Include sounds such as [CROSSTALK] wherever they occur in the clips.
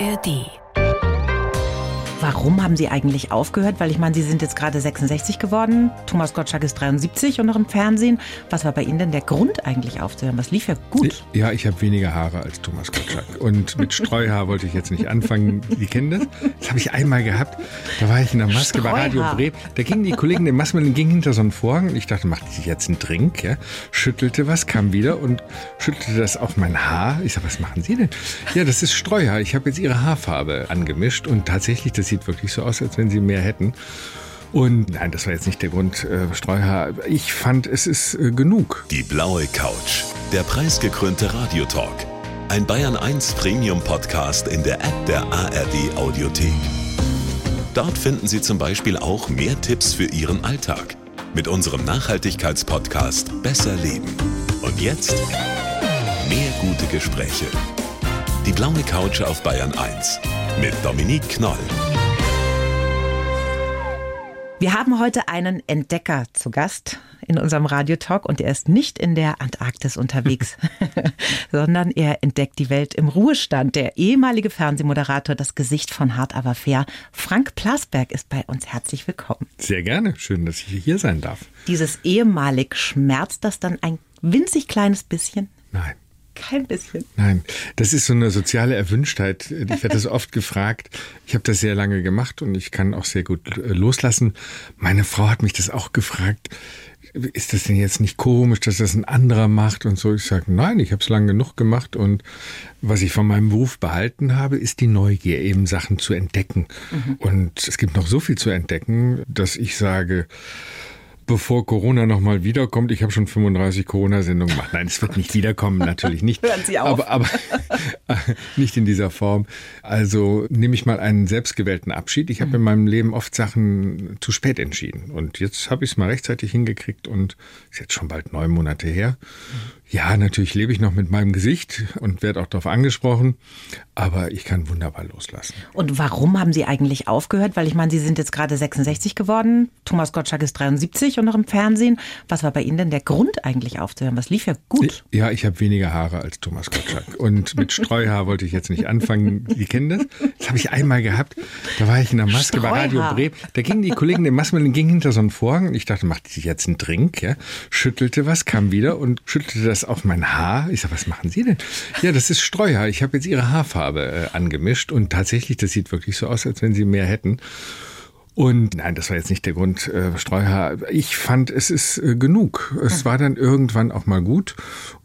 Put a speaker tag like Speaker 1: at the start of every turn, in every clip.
Speaker 1: ARD.
Speaker 2: Warum haben Sie eigentlich aufgehört? Weil ich meine, Sie sind jetzt gerade 66 geworden. Thomas Gottschalk ist 73 und noch im Fernsehen. Was war bei Ihnen denn der Grund eigentlich aufzuhören? Was lief ja gut?
Speaker 3: Ja, ich habe weniger Haare als Thomas Gottschalk. Und mit Streuhaar wollte ich jetzt nicht anfangen. Die kennen das? Das habe ich einmal gehabt. Da war ich in der Maske bei Radio Bremen. Da gingen die Kollegen in Masken ging hinter so einen Vorhang. Und ich dachte, macht die jetzt einen Drink? Ja? Schüttelte was, kam wieder und schüttelte das auf mein Haar. Ich sage, was machen Sie denn? Ja, das ist Streuhaar. Ich habe jetzt Ihre Haarfarbe angemischt. Und tatsächlich, das sieht wirklich so aus, als wenn sie mehr hätten. Und nein, das war jetzt nicht der Grund, äh, Streuhaar. Ich fand, es ist äh, genug.
Speaker 4: Die blaue Couch, der preisgekrönte Radiotalk. Ein Bayern 1 Premium Podcast in der App der ARD Audiothek. Dort finden Sie zum Beispiel auch mehr Tipps für Ihren Alltag mit unserem Nachhaltigkeitspodcast Besser Leben. Und jetzt mehr gute Gespräche. Die blaue Couch auf Bayern 1 mit Dominique Knoll.
Speaker 2: Wir haben heute einen Entdecker zu Gast in unserem Radiotalk und er ist nicht in der Antarktis unterwegs, [LAUGHS] sondern er entdeckt die Welt im Ruhestand. Der ehemalige Fernsehmoderator, das Gesicht von Hart aber fair, Frank Plasberg ist bei uns. Herzlich willkommen.
Speaker 3: Sehr gerne. Schön, dass ich hier sein darf.
Speaker 2: Dieses ehemalig schmerzt das dann ein winzig kleines bisschen?
Speaker 3: Nein.
Speaker 2: Kein bisschen.
Speaker 3: Nein, das ist so eine soziale Erwünschtheit. Ich werde das oft gefragt. Ich habe das sehr lange gemacht und ich kann auch sehr gut äh, loslassen. Meine Frau hat mich das auch gefragt. Ist das denn jetzt nicht komisch, dass das ein anderer macht und so? Ich sage, nein, ich habe es lange genug gemacht und was ich von meinem Beruf behalten habe, ist die Neugier, eben Sachen zu entdecken. Mhm. Und es gibt noch so viel zu entdecken, dass ich sage, bevor Corona nochmal wiederkommt. Ich habe schon 35 Corona-Sendungen gemacht. Nein, es wird nicht wiederkommen, natürlich nicht. [LAUGHS]
Speaker 2: Hören Sie auf.
Speaker 3: Aber, aber [LAUGHS] nicht in dieser Form. Also nehme ich mal einen selbstgewählten Abschied. Ich habe in meinem Leben oft Sachen zu spät entschieden. Und jetzt habe ich es mal rechtzeitig hingekriegt und ist jetzt schon bald neun Monate her. Ja, natürlich lebe ich noch mit meinem Gesicht und werde auch darauf angesprochen, aber ich kann wunderbar loslassen.
Speaker 2: Und warum haben Sie eigentlich aufgehört? Weil ich meine, Sie sind jetzt gerade 66 geworden, Thomas Gottschalk ist 73 und noch im Fernsehen. Was war bei Ihnen denn der Grund eigentlich aufzuhören? Was lief ja gut?
Speaker 3: Ja, ich habe weniger Haare als Thomas Gottschalk und mit Streuhaar wollte ich jetzt nicht anfangen. Die kennen das? Das habe ich einmal gehabt. Da war ich in der Maske Streuhaar. bei Radio Bremen. Da gingen die Kollegen in Masken gingen hinter so einen Vorhang und ich dachte, macht die jetzt einen Drink? Ja? Schüttelte was, kam wieder und schüttelte das das auf mein Haar. Ich sage, was machen Sie denn? Ja, das ist Streuhaar. Ich habe jetzt Ihre Haarfarbe äh, angemischt und tatsächlich, das sieht wirklich so aus, als wenn Sie mehr hätten. Und nein, das war jetzt nicht der Grund, äh, Streuhaar. Ich fand, es ist äh, genug. Es war dann irgendwann auch mal gut.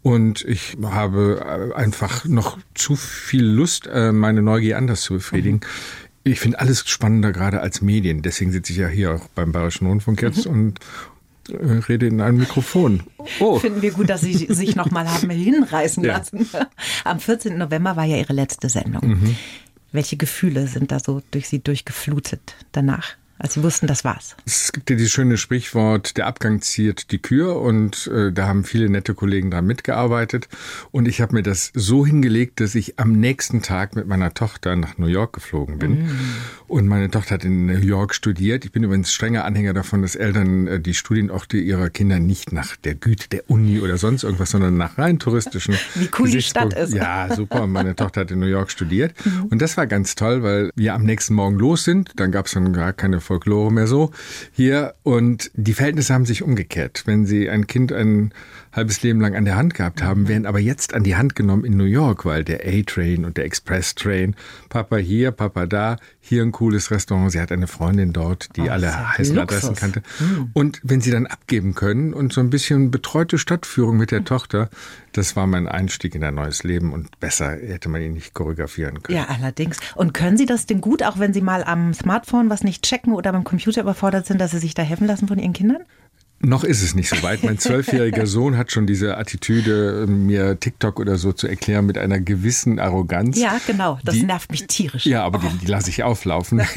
Speaker 3: Und ich habe äh, einfach noch zu viel Lust, äh, meine Neugier anders zu befriedigen. Mhm. Ich finde alles spannender gerade als Medien. Deswegen sitze ich ja hier auch beim Bayerischen Rundfunk jetzt mhm. und rede in ein Mikrofon.
Speaker 2: Oh. Finden wir gut, dass Sie sich nochmal haben hinreißen ja. lassen. Am 14. November war ja Ihre letzte Sendung. Mhm. Welche Gefühle sind da so durch Sie durchgeflutet danach? Als Sie wussten, das war's.
Speaker 3: Es gibt ja dieses schöne Sprichwort, der Abgang ziert die Kür und äh, da haben viele nette Kollegen dran mitgearbeitet und ich habe mir das so hingelegt, dass ich am nächsten Tag mit meiner Tochter nach New York geflogen bin mm. und meine Tochter hat in New York studiert. Ich bin übrigens strenger Anhänger davon, dass Eltern äh, die Studienorte ihrer Kinder nicht nach der Güte der Uni oder sonst irgendwas, sondern nach rein touristischen [LAUGHS]
Speaker 2: Wie cool die Stadt ist.
Speaker 3: Ja, super. Und meine Tochter hat in New York studiert [LAUGHS] mhm. und das war ganz toll, weil wir am nächsten Morgen los sind. Dann gab es dann gar keine Folklore mehr so hier. Und die Verhältnisse haben sich umgekehrt. Wenn Sie ein Kind ein halbes Leben lang an der Hand gehabt haben, werden aber jetzt an die Hand genommen in New York, weil der A-Train und der Express-Train, Papa hier, Papa da, hier ein cooles Restaurant. Sie hat eine Freundin dort, die oh, alle heißen Adressen kannte. Hm. Und wenn sie dann abgeben können und so ein bisschen betreute Stadtführung mit der hm. Tochter, das war mein Einstieg in ein neues Leben und besser hätte man ihn nicht choreografieren können.
Speaker 2: Ja, allerdings. Und können Sie das denn gut, auch wenn Sie mal am Smartphone was nicht checken oder beim Computer überfordert sind, dass Sie sich da helfen lassen von Ihren Kindern?
Speaker 3: Noch ist es nicht so weit. Mein zwölfjähriger [LAUGHS] Sohn hat schon diese Attitüde, mir TikTok oder so zu erklären mit einer gewissen Arroganz.
Speaker 2: Ja, genau. Das die, nervt mich tierisch.
Speaker 3: Ja, aber oh. die, die lasse ich auflaufen. [LAUGHS]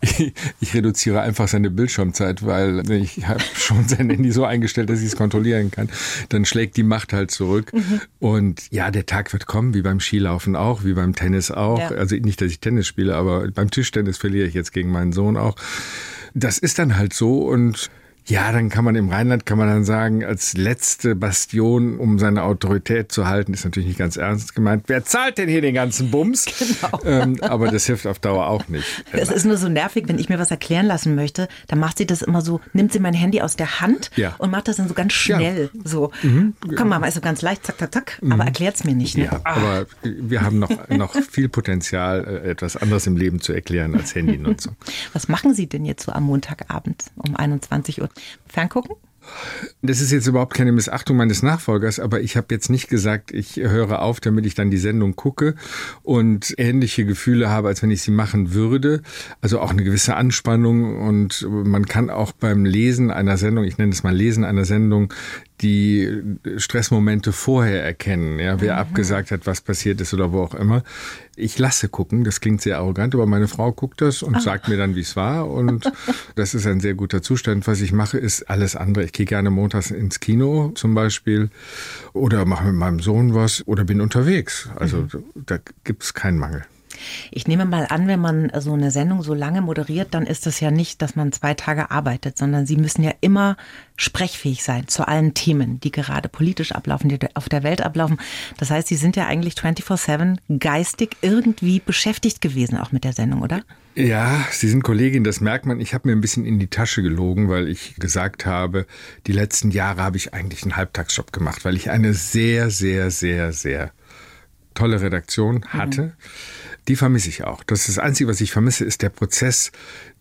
Speaker 3: Ich, ich, reduziere einfach seine Bildschirmzeit, weil ich habe schon sein Handy so eingestellt, dass ich es kontrollieren kann. Dann schlägt die Macht halt zurück. Mhm. Und ja, der Tag wird kommen, wie beim Skilaufen auch, wie beim Tennis auch. Ja. Also nicht, dass ich Tennis spiele, aber beim Tischtennis verliere ich jetzt gegen meinen Sohn auch. Das ist dann halt so und Ja, dann kann man im Rheinland, kann man dann sagen, als letzte Bastion, um seine Autorität zu halten, ist natürlich nicht ganz ernst gemeint. Wer zahlt denn hier den ganzen Bums? Genau. Ähm, aber das hilft auf Dauer auch nicht.
Speaker 2: Es ist nur so nervig, wenn ich mir was erklären lassen möchte, dann macht sie das immer so, nimmt sie mein Handy aus der Hand ja. und macht das dann so ganz schnell. Ja. So, mhm. komm mal, ist so ganz leicht, zack, zack, zack, mhm. aber erklärt es mir nicht. Ne?
Speaker 3: Ja, ah. aber wir haben noch, noch viel Potenzial, äh, etwas anderes im Leben zu erklären als Handynutzung.
Speaker 2: Was machen Sie denn jetzt so am Montagabend um 21 Uhr? Ferngucken?
Speaker 3: Das ist jetzt überhaupt keine Missachtung meines Nachfolgers, aber ich habe jetzt nicht gesagt, ich höre auf, damit ich dann die Sendung gucke und ähnliche Gefühle habe, als wenn ich sie machen würde. Also auch eine gewisse Anspannung und man kann auch beim Lesen einer Sendung, ich nenne es mal Lesen einer Sendung, die Stressmomente vorher erkennen, ja, wer mhm. abgesagt hat, was passiert ist oder wo auch immer. Ich lasse gucken, das klingt sehr arrogant, aber meine Frau guckt das und Ach. sagt mir dann, wie es war und [LAUGHS] das ist ein sehr guter Zustand. Was ich mache, ist alles andere. Ich gehe gerne montags ins Kino zum Beispiel oder mache mit meinem Sohn was oder bin unterwegs. Also mhm. da gibt es keinen Mangel.
Speaker 2: Ich nehme mal an, wenn man so eine Sendung so lange moderiert, dann ist das ja nicht, dass man zwei Tage arbeitet, sondern Sie müssen ja immer sprechfähig sein zu allen Themen, die gerade politisch ablaufen, die auf der Welt ablaufen. Das heißt, Sie sind ja eigentlich 24-7 geistig irgendwie beschäftigt gewesen, auch mit der Sendung, oder?
Speaker 3: Ja, Sie sind Kollegin, das merkt man. Ich habe mir ein bisschen in die Tasche gelogen, weil ich gesagt habe, die letzten Jahre habe ich eigentlich einen Halbtagsjob gemacht, weil ich eine sehr, sehr, sehr, sehr tolle Redaktion hatte. Mhm die vermisse ich auch. Das ist das Einzige, was ich vermisse, ist der Prozess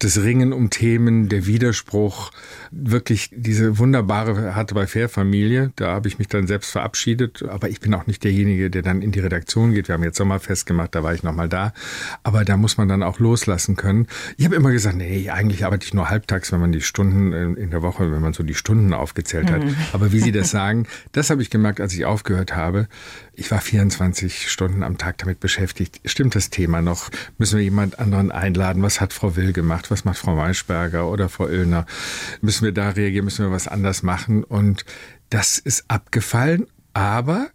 Speaker 3: des Ringen um Themen, der Widerspruch, wirklich diese wunderbare Harte bei Fair Familie. Da habe ich mich dann selbst verabschiedet, aber ich bin auch nicht derjenige, der dann in die Redaktion geht. Wir haben jetzt Sommerfest gemacht, da war ich nochmal da. Aber da muss man dann auch loslassen können. Ich habe immer gesagt, nee, eigentlich arbeite ich nur halbtags, wenn man die Stunden in der Woche, wenn man so die Stunden aufgezählt hat. Mhm. Aber wie Sie das sagen, das habe ich gemerkt, als ich aufgehört habe. Ich war 24 Stunden am Tag damit beschäftigt. Stimmt das Thema noch? Müssen wir jemand anderen einladen? Was hat Frau Will gemacht? Was macht Frau Maischberger oder Frau Illner? Müssen wir da reagieren? Müssen wir was anders machen? Und das ist abgefallen, aber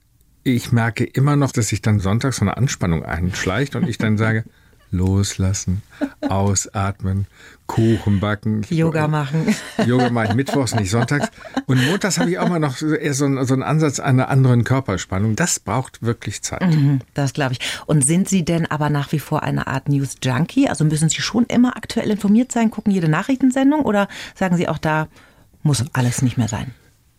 Speaker 3: ich merke immer noch, dass sich dann sonntags so eine Anspannung einschleicht und ich dann sage, [LAUGHS] loslassen, ausatmen, Kuchen backen.
Speaker 2: Yoga machen. [LAUGHS]
Speaker 3: Yoga mache ich mittwochs, nicht sonntags. Und montags habe ich auch mal noch eher so einen, so einen Ansatz einer anderen Körperspannung. Das braucht wirklich Zeit. Mhm,
Speaker 2: das glaube ich. Und sind Sie denn aber nach wie vor eine Art News-Junkie? Also müssen Sie schon immer aktuell informiert sein, gucken jede Nachrichtensendung oder sagen Sie auch da, muss alles nicht mehr sein?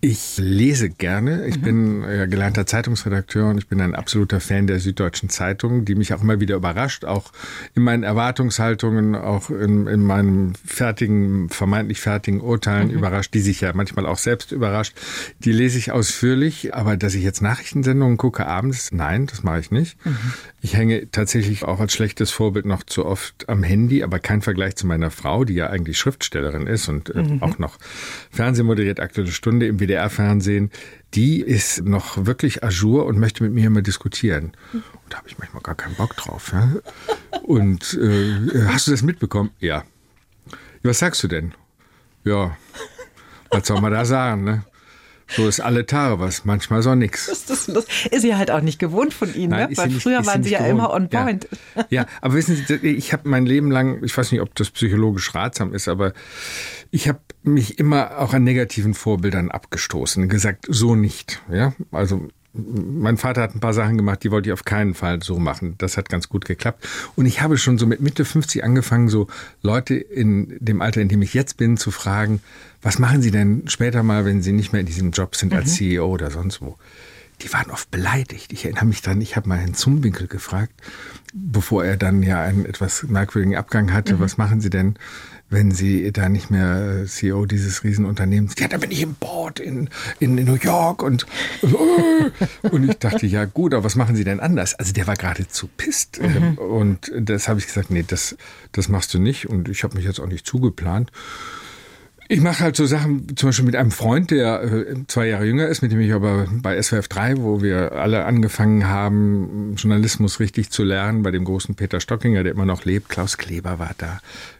Speaker 3: Ich lese gerne. Ich mhm. bin ja, gelernter Zeitungsredakteur und ich bin ein absoluter Fan der Süddeutschen Zeitung, die mich auch immer wieder überrascht, auch in meinen Erwartungshaltungen, auch in, in meinen fertigen, vermeintlich fertigen Urteilen mhm. überrascht, die sich ja manchmal auch selbst überrascht. Die lese ich ausführlich, aber dass ich jetzt Nachrichtensendungen gucke abends, nein, das mache ich nicht. Mhm. Ich hänge tatsächlich auch als schlechtes Vorbild noch zu oft am Handy, aber kein Vergleich zu meiner Frau, die ja eigentlich Schriftstellerin ist und äh, mhm. auch noch Fernsehen moderiert, aktuelle Stunde im WDR-Fernsehen. Die ist noch wirklich ajour und möchte mit mir immer diskutieren. Und da habe ich manchmal gar keinen Bock drauf. Ja? Und äh, hast du das mitbekommen? Ja. Was sagst du denn? Ja, was soll man da sagen, ne? So ist alle Tage was, manchmal so nix.
Speaker 2: Das, das, das ist sie halt auch nicht gewohnt von Ihnen, Nein, ne? Weil nicht, früher waren Sie ja gewohnt. immer on point.
Speaker 3: Ja, ja aber wissen Sie, ich habe mein Leben lang, ich weiß nicht, ob das psychologisch ratsam ist, aber ich habe mich immer auch an negativen Vorbildern abgestoßen, gesagt, so nicht. Ja, also mein Vater hat ein paar Sachen gemacht, die wollte ich auf keinen Fall so machen. Das hat ganz gut geklappt. Und ich habe schon so mit Mitte 50 angefangen, so Leute in dem Alter, in dem ich jetzt bin, zu fragen, was machen Sie denn später mal, wenn Sie nicht mehr in diesem Job sind als mhm. CEO oder sonst wo? Die waren oft beleidigt. Ich erinnere mich dran, ich habe mal Herrn Zumwinkel gefragt, bevor er dann ja einen etwas merkwürdigen Abgang hatte, mhm. was machen Sie denn? wenn sie da nicht mehr CEO dieses Riesenunternehmens, ja, da bin ich im Board in, in, New York und, äh, und ich dachte, ja gut, aber was machen Sie denn anders? Also der war geradezu pisst mhm. und das habe ich gesagt, nee, das, das machst du nicht und ich habe mich jetzt auch nicht zugeplant. Ich mache halt so Sachen, zum Beispiel mit einem Freund, der äh, zwei Jahre jünger ist, mit dem ich aber bei SWF 3, wo wir alle angefangen haben, Journalismus richtig zu lernen, bei dem großen Peter Stockinger, der immer noch lebt, Klaus Kleber war da,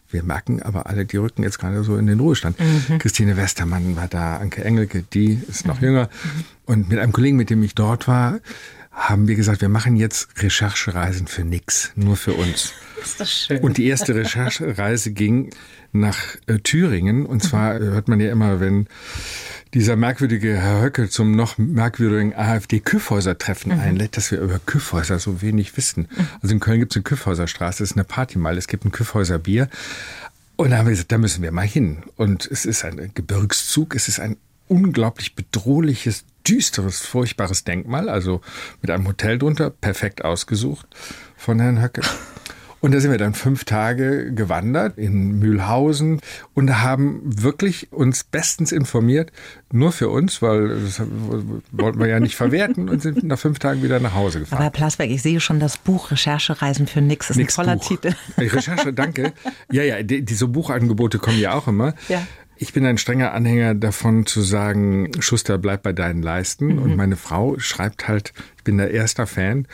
Speaker 3: wir merken aber alle, die rücken jetzt gerade so in den Ruhestand. Mhm. Christine Westermann war da, Anke Engelke, die ist noch mhm. jünger. Und mit einem Kollegen, mit dem ich dort war, haben wir gesagt, wir machen jetzt Recherchereisen für nix, nur für uns.
Speaker 2: Ist das schön.
Speaker 3: Und die erste Recherchereise ging nach äh, Thüringen. Und zwar äh, hört man ja immer, wenn dieser merkwürdige Herr Höcke zum noch merkwürdigen AfD-Küffhäuser-Treffen mhm. einlädt, dass wir über Küffhäuser so wenig wissen. Mhm. Also in Köln gibt es eine Küffhäuserstraße, das ist eine Partymeile, es gibt ein Küffhäuser Bier. Und da haben wir gesagt, da müssen wir mal hin. Und es ist ein Gebirgszug, es ist ein unglaublich bedrohliches, düsteres, furchtbares Denkmal, also mit einem Hotel drunter, perfekt ausgesucht von Herrn Höcke. [LAUGHS] Und da sind wir dann fünf Tage gewandert in Mühlhausen und haben wirklich uns bestens informiert, nur für uns, weil das wollten wir ja nicht verwerten und sind nach fünf Tagen wieder nach Hause gefahren.
Speaker 2: Aber Herr Plasberg, ich sehe schon das Buch Recherchereisen für Nix. Das ist
Speaker 3: Nix
Speaker 2: ein toller
Speaker 3: Buch.
Speaker 2: Titel.
Speaker 3: Recherche, danke. Ja, ja, die, diese Buchangebote kommen ja auch immer.
Speaker 2: Ja.
Speaker 3: Ich bin ein strenger Anhänger davon zu sagen, Schuster, bleib bei deinen Leisten. Mhm. Und meine Frau schreibt halt, ich bin der erste Fan,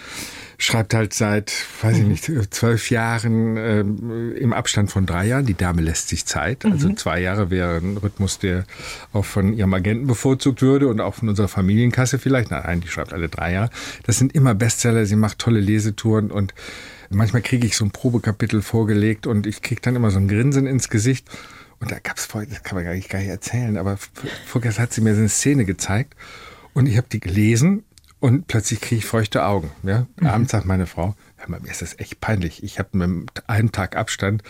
Speaker 3: schreibt halt seit, weiß ich nicht, zwölf Jahren äh, im Abstand von drei Jahren. Die Dame lässt sich Zeit. Also
Speaker 2: Mhm.
Speaker 3: zwei Jahre wäre ein Rhythmus, der auch von ihrem Agenten bevorzugt würde und auch von unserer Familienkasse vielleicht. Nein, die schreibt alle drei Jahre. Das sind immer Bestseller. Sie macht tolle Lesetouren und manchmal kriege ich so ein Probekapitel vorgelegt und ich kriege dann immer so ein Grinsen ins Gesicht. Und da gab es vorher, das kann man gar nicht, gar nicht erzählen, aber vorgestern hat sie mir so eine Szene gezeigt und ich habe die gelesen und plötzlich kriege ich feuchte Augen. Ja? Abends sagt meine Frau, hör mal, mir ist das echt peinlich. Ich habe mit einem Tag Abstand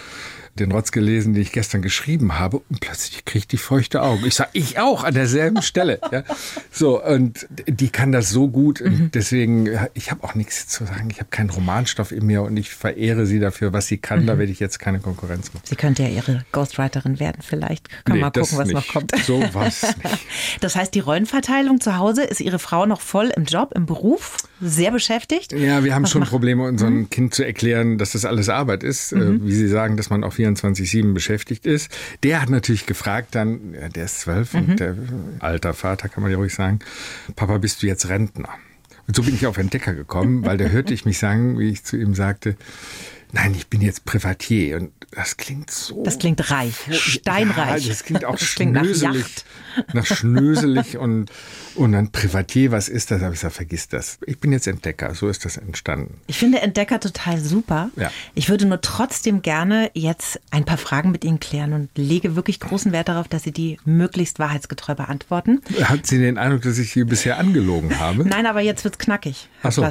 Speaker 3: den Rotz gelesen, den ich gestern geschrieben habe und plötzlich kriege ich die feuchte Augen. Ich sage, ich auch an derselben Stelle. Ja? So, und die kann das so gut und deswegen, ich habe auch nichts zu sagen. Ich habe keinen Romanstoff in mir und ich verehre sie dafür, was sie kann. Da werde ich jetzt keine Konkurrenz machen.
Speaker 2: Sie könnte ja Ihre Ghostwriterin werden vielleicht. Kann
Speaker 3: Nee,
Speaker 2: mal
Speaker 3: das
Speaker 2: gucken, was
Speaker 3: nicht.
Speaker 2: noch kommt.
Speaker 3: So was nicht. [LAUGHS]
Speaker 2: Das heißt, die Rollenverteilung zu Hause, ist Ihre Frau noch voll im Job, im Beruf, sehr beschäftigt?
Speaker 3: Ja, wir haben
Speaker 2: Was
Speaker 3: schon
Speaker 2: macht-
Speaker 3: Probleme, unserem Kind zu erklären, dass das alles Arbeit ist. Äh, Wie Sie sagen, dass man auch 24-7 beschäftigt ist. Der hat natürlich gefragt dann, der ist zwölf und der alter Vater, kann man ja ruhig sagen, Papa, bist du jetzt Rentner? Und so bin ich auf Entdecker gekommen, weil da hörte ich mich sagen, wie ich zu ihm sagte, nein, ich bin jetzt Privatier. Und das klingt so...
Speaker 2: Das klingt reich, steinreich.
Speaker 3: Ja, das klingt auch
Speaker 2: Das klingt nach
Speaker 3: schnöselig.
Speaker 2: Yacht.
Speaker 3: Nach schnöselig und, und dann Privatier, was ist das? Da habe ich gesagt, vergiss das. Ich bin jetzt Entdecker, so ist das entstanden.
Speaker 2: Ich finde Entdecker total super.
Speaker 3: Ja.
Speaker 2: Ich würde nur trotzdem gerne jetzt ein paar Fragen mit Ihnen klären und lege wirklich großen Wert darauf, dass Sie die möglichst wahrheitsgetreu beantworten.
Speaker 3: Hat sie den Eindruck, dass ich sie bisher angelogen habe?
Speaker 2: Nein, aber jetzt wird's knackig, Herr
Speaker 3: so.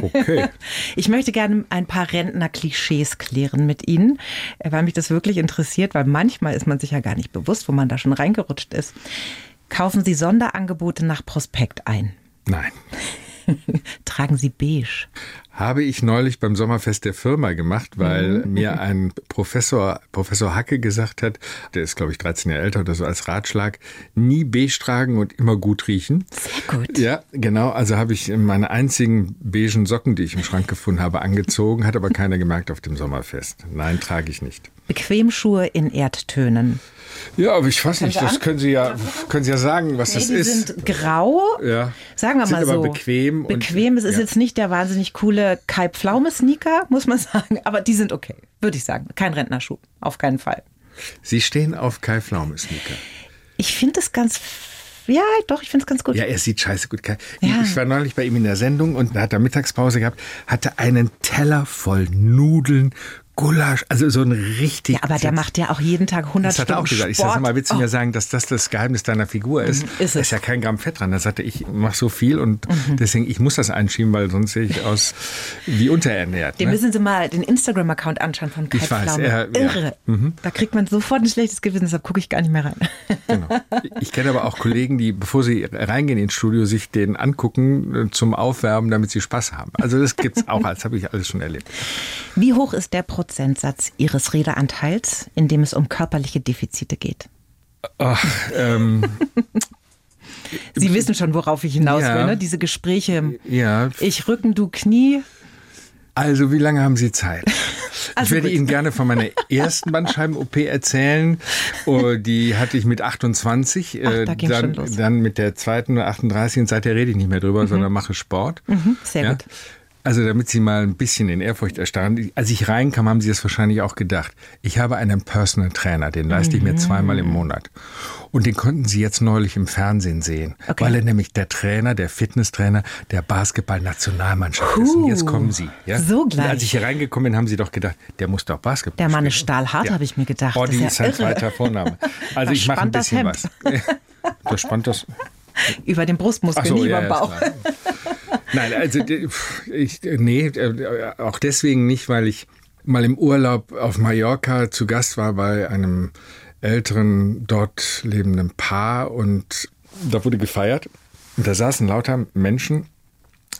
Speaker 3: Okay. [LAUGHS]
Speaker 2: Ich möchte gerne ein paar Rentner-Klischees klären mit Ihnen, äh, weil mich das wirklich interessiert, weil manchmal ist man sich ja gar nicht bewusst, wo man da schon reingerutscht ist. Kaufen Sie Sonderangebote nach Prospekt ein?
Speaker 3: Nein. [LAUGHS]
Speaker 2: Tragen Sie beige?
Speaker 3: Habe ich neulich beim Sommerfest der Firma gemacht, weil mir ein Professor, Professor Hacke gesagt hat, der ist glaube ich 13 Jahre älter oder so als Ratschlag, nie beige tragen und immer gut riechen.
Speaker 2: Sehr gut.
Speaker 3: Ja, genau. Also habe ich meine einzigen beigen Socken, die ich im Schrank gefunden habe, angezogen, hat aber keiner gemerkt auf dem Sommerfest. Nein, trage ich nicht.
Speaker 2: Bequemschuhe in Erdtönen.
Speaker 3: Ja, aber ich weiß nicht, das können Sie ja, können Sie ja sagen, was das
Speaker 2: die
Speaker 3: ist.
Speaker 2: sind grau.
Speaker 3: Ja.
Speaker 2: Sagen wir
Speaker 3: Sind
Speaker 2: mal
Speaker 3: aber
Speaker 2: so.
Speaker 3: bequem und-
Speaker 2: Bequem. Es ist
Speaker 3: ja.
Speaker 2: jetzt nicht der wahnsinnig coole Kai Pflaume Sneaker, muss man [LAUGHS] sagen. Aber die sind okay. Würde ich sagen. Kein Rentnerschuh. Auf keinen Fall.
Speaker 3: Sie stehen auf Kai Pflaume Sneaker.
Speaker 2: Ich finde es ganz, ja, doch, ich finde es ganz gut.
Speaker 3: Ja, er sieht scheiße gut. Kai.
Speaker 2: Ja.
Speaker 3: Ich war neulich bei ihm in der Sendung und hat er Mittagspause gehabt, hatte einen Teller voll Nudeln, Gulasch, also so ein richtig.
Speaker 2: Ja, aber der macht ja auch jeden Tag 100
Speaker 3: Das hat er
Speaker 2: Stunden
Speaker 3: auch gesagt. Ich
Speaker 2: Sport.
Speaker 3: sag, sag mal, willst du
Speaker 2: Oh.
Speaker 3: mir sagen, dass das das Geheimnis deiner Figur ist?
Speaker 2: Mhm, ist
Speaker 3: Da
Speaker 2: es.
Speaker 3: ist ja kein Gramm Fett dran. Da sagte ich, mach so viel und
Speaker 2: Mhm.
Speaker 3: deswegen, ich muss das einschieben, weil sonst sehe ich aus wie unterernährt.
Speaker 2: Den
Speaker 3: ne?
Speaker 2: müssen Sie mal den Instagram-Account anschauen von Kai
Speaker 3: Ich weiß, er- ja.
Speaker 2: Irre. Da kriegt man sofort ein schlechtes Gewissen, deshalb gucke ich gar nicht mehr rein.
Speaker 3: Genau. Ich kenne aber auch Kollegen, die, bevor sie reingehen ins Studio, sich den angucken äh, zum Aufwärmen, damit sie Spaß haben. Also das gibt's auch, das habe ich alles schon erlebt.
Speaker 2: Wie hoch ist der Prozentsatz Ihres Redeanteils, in dem es um körperliche Defizite geht?
Speaker 3: Ach, ähm, [LAUGHS]
Speaker 2: Sie wissen schon, worauf ich hinaus
Speaker 3: Ja.
Speaker 2: will, ne? Diese Gespräche.
Speaker 3: ja,
Speaker 2: Ich Rücken, du Knie.
Speaker 3: also wie lange haben Sie Zeit? [LAUGHS]
Speaker 2: Also
Speaker 3: ich werde
Speaker 2: gut.
Speaker 3: Ihnen gerne von meiner ersten Bandscheiben-OP erzählen. Oh, die hatte ich mit 28.
Speaker 2: Ach,
Speaker 3: äh,
Speaker 2: da ging's
Speaker 3: dann, dann mit der zweiten 38 und seither rede ich nicht mehr drüber, sondern mache Sport.
Speaker 2: Mhm, sehr
Speaker 3: Ja?
Speaker 2: gut.
Speaker 3: Also damit Sie mal ein bisschen in Ehrfurcht erstarren. Als ich reinkam, haben Sie es wahrscheinlich auch gedacht. Ich habe einen Personal Trainer, den leiste ich mir zweimal im Monat. Und den konnten Sie jetzt neulich im Fernsehen sehen,
Speaker 2: Okay.
Speaker 3: weil er nämlich der Trainer, der Fitnesstrainer der Basketball-Nationalmannschaft ist. Und jetzt kommen Sie. Ja?
Speaker 2: so gleich.
Speaker 3: Und als ich hier reingekommen bin, haben Sie doch gedacht, der muss doch Basketball
Speaker 2: Der Mann ist stahlhart, habe ich mir gedacht.
Speaker 3: Body
Speaker 2: Das
Speaker 3: ist
Speaker 2: ja irre.
Speaker 3: zweiter Vorname. Also ich mache ein
Speaker 2: das
Speaker 3: bisschen was. [LAUGHS] Da spannt das.
Speaker 2: Über den Brustmuskel, nie über den Bauch.
Speaker 3: Nein, also ich, nee, äh, auch deswegen nicht, weil ich mal im Urlaub auf Mallorca zu Gast war bei einem älteren dort lebenden Paar und da wurde gefeiert. Und da saßen lauter Menschen,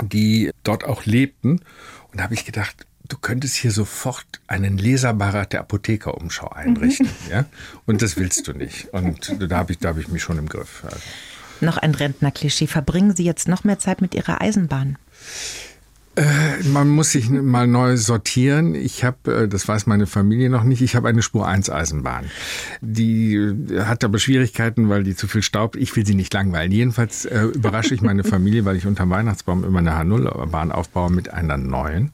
Speaker 3: die dort auch lebten. Und da habe ich gedacht, du könntest hier sofort einen Leserbarat der Apothekerumschau einrichten. ja? Und das willst du nicht. Und da habe ich, da habe ich mich schon im Griff. Also.
Speaker 2: Noch ein Rentner-Klischee. Verbringen Sie jetzt noch mehr Zeit mit Ihrer Eisenbahn?
Speaker 3: Man muss sich mal neu sortieren. Ich habe, äh, das weiß meine Familie noch nicht, ich habe eine Spur 1 Eisenbahn. Die äh, hat aber Schwierigkeiten, weil die zu viel Staub. Ich will sie nicht langweilen. Jedenfalls äh, überrasche ich meine Familie, weil ich unterm Weihnachtsbaum immer eine H0-Bahn aufbaue mit einer neuen.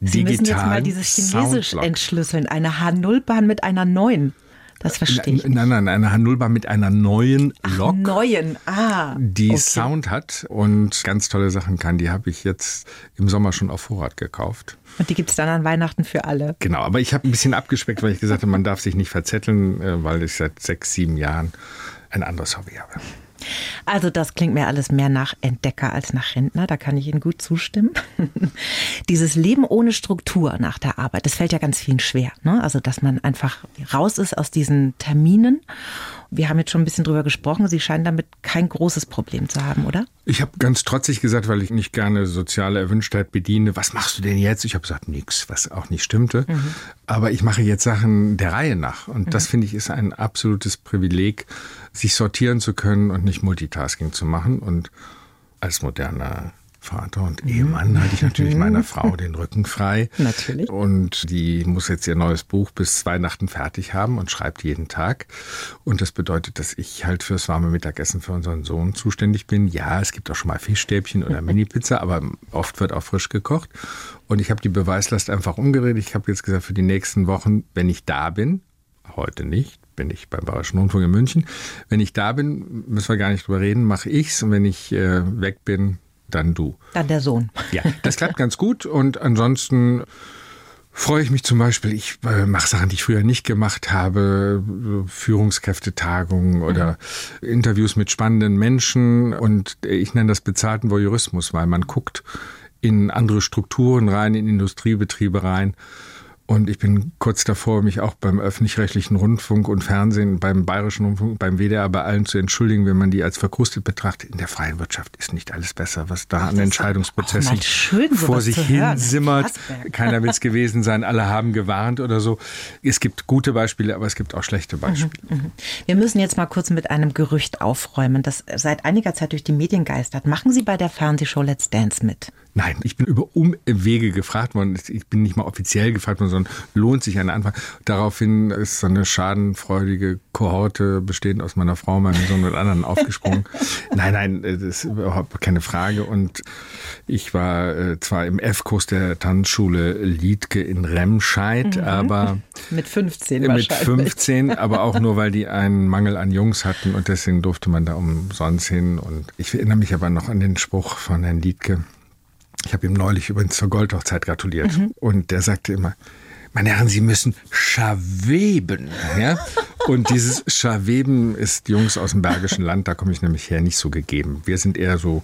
Speaker 2: Sie müssen jetzt mal dieses Chinesisch
Speaker 3: Soundlok.
Speaker 2: entschlüsseln. Eine H0-Bahn mit einer neuen. Das verstehe ich.
Speaker 3: Nein, nein, eine H0-Bahn mit einer neuen Lok.
Speaker 2: Neuen. Ah.
Speaker 3: die
Speaker 2: okay.
Speaker 3: Sound hat und ganz tolle Sachen kann. Die habe ich jetzt im Sommer schon auf Vorrat gekauft.
Speaker 2: Und die gibt es dann an Weihnachten für alle.
Speaker 3: Genau, aber ich habe ein bisschen abgespeckt, weil ich gesagt habe, man darf sich nicht verzetteln, äh, weil ich seit sechs, sieben Jahren ein anderes Hobby habe.
Speaker 2: Also das klingt mir alles mehr nach Entdecker als nach Rentner, da kann ich Ihnen gut zustimmen. [LAUGHS] Dieses Leben ohne Struktur nach der Arbeit, das fällt ja ganz vielen schwer. Ne? Also dass man einfach raus ist aus diesen Terminen. Wir haben jetzt schon ein bisschen drüber gesprochen, Sie scheinen damit kein großes Problem zu haben, oder?
Speaker 3: Ich habe ganz trotzig gesagt, weil ich nicht gerne soziale Erwünschtheit bediene, was machst du denn jetzt? Ich habe gesagt, nichts, was auch nicht stimmte. Aber ich mache jetzt Sachen der Reihe nach. Und das finde ich ist ein absolutes Privileg, sich sortieren zu können und nicht Multitasking zu machen. Und als moderner Vater und Ehemann halte ich natürlich meiner Frau den Rücken frei.
Speaker 2: Natürlich.
Speaker 3: Und die muss jetzt ihr neues Buch bis Weihnachten fertig haben und schreibt jeden Tag. Und das bedeutet, dass ich halt fürs warme Mittagessen für unseren Sohn zuständig bin. Ja, es gibt auch schon mal Fischstäbchen oder [LAUGHS] Mini-Pizza, aber oft wird auch frisch gekocht. Und ich habe die Beweislast einfach umgedreht. Ich habe jetzt gesagt, für die nächsten Wochen, wenn ich da bin, heute nicht, bin ich beim Bayerischen Rundfunk in München. Wenn ich da bin, müssen wir gar nicht drüber reden, mache ich's. Und wenn ich äh, weg bin, dann du.
Speaker 2: Dann der Sohn.
Speaker 3: Ja, das klappt ganz gut und ansonsten freue ich mich zum Beispiel, ich äh, mache Sachen, die ich früher nicht gemacht habe, Führungskräftetagungen oder Interviews mit spannenden Menschen und ich nenne das bezahlten Voyeurismus, weil man guckt in andere Strukturen rein, in Industriebetriebe rein. Und ich bin kurz davor, mich auch beim öffentlich-rechtlichen Rundfunk und Fernsehen, beim Bayerischen Rundfunk, beim WDR, bei allen zu entschuldigen, wenn man die als verkrustet betrachtet. In der freien Wirtschaft ist nicht alles besser, was da an Entscheidungsprozessen
Speaker 2: schön,
Speaker 3: vor sich hin
Speaker 2: hören.
Speaker 3: simmert. Keiner will es [LAUGHS] gewesen sein, alle haben gewarnt oder so. Es gibt gute Beispiele, aber es gibt auch schlechte Beispiele.
Speaker 2: Wir müssen jetzt mal kurz mit einem Gerücht aufräumen, das seit einiger Zeit durch die Medien geistert. Machen Sie bei der Fernsehshow Let's Dance mit?
Speaker 3: Nein, ich bin über Umwege gefragt worden. Ich bin nicht mal offiziell gefragt worden, sondern lohnt sich ein Anfang. Daraufhin ist so eine schadenfreudige Kohorte bestehend aus meiner Frau, meinem Sohn und anderen aufgesprungen. [LAUGHS] nein, nein, das ist überhaupt keine Frage. Und ich war äh, zwar im F-Kurs der Tanzschule Liedke in Remscheid, aber [LAUGHS]
Speaker 2: Mit 15
Speaker 3: mit
Speaker 2: wahrscheinlich.
Speaker 3: 15, aber auch nur, weil die einen Mangel an Jungs hatten und deswegen durfte man da umsonst hin. Und ich erinnere mich aber noch an den Spruch von Herrn Liedke. Ich habe ihm neulich übrigens zur Goldhochzeit gratuliert. Und der sagte immer, meine Herren, Sie müssen schaweben. Ja? Und dieses Schaweben ist Jungs aus dem Bergischen Land, da komme ich nämlich her, nicht so gegeben. Wir sind eher so,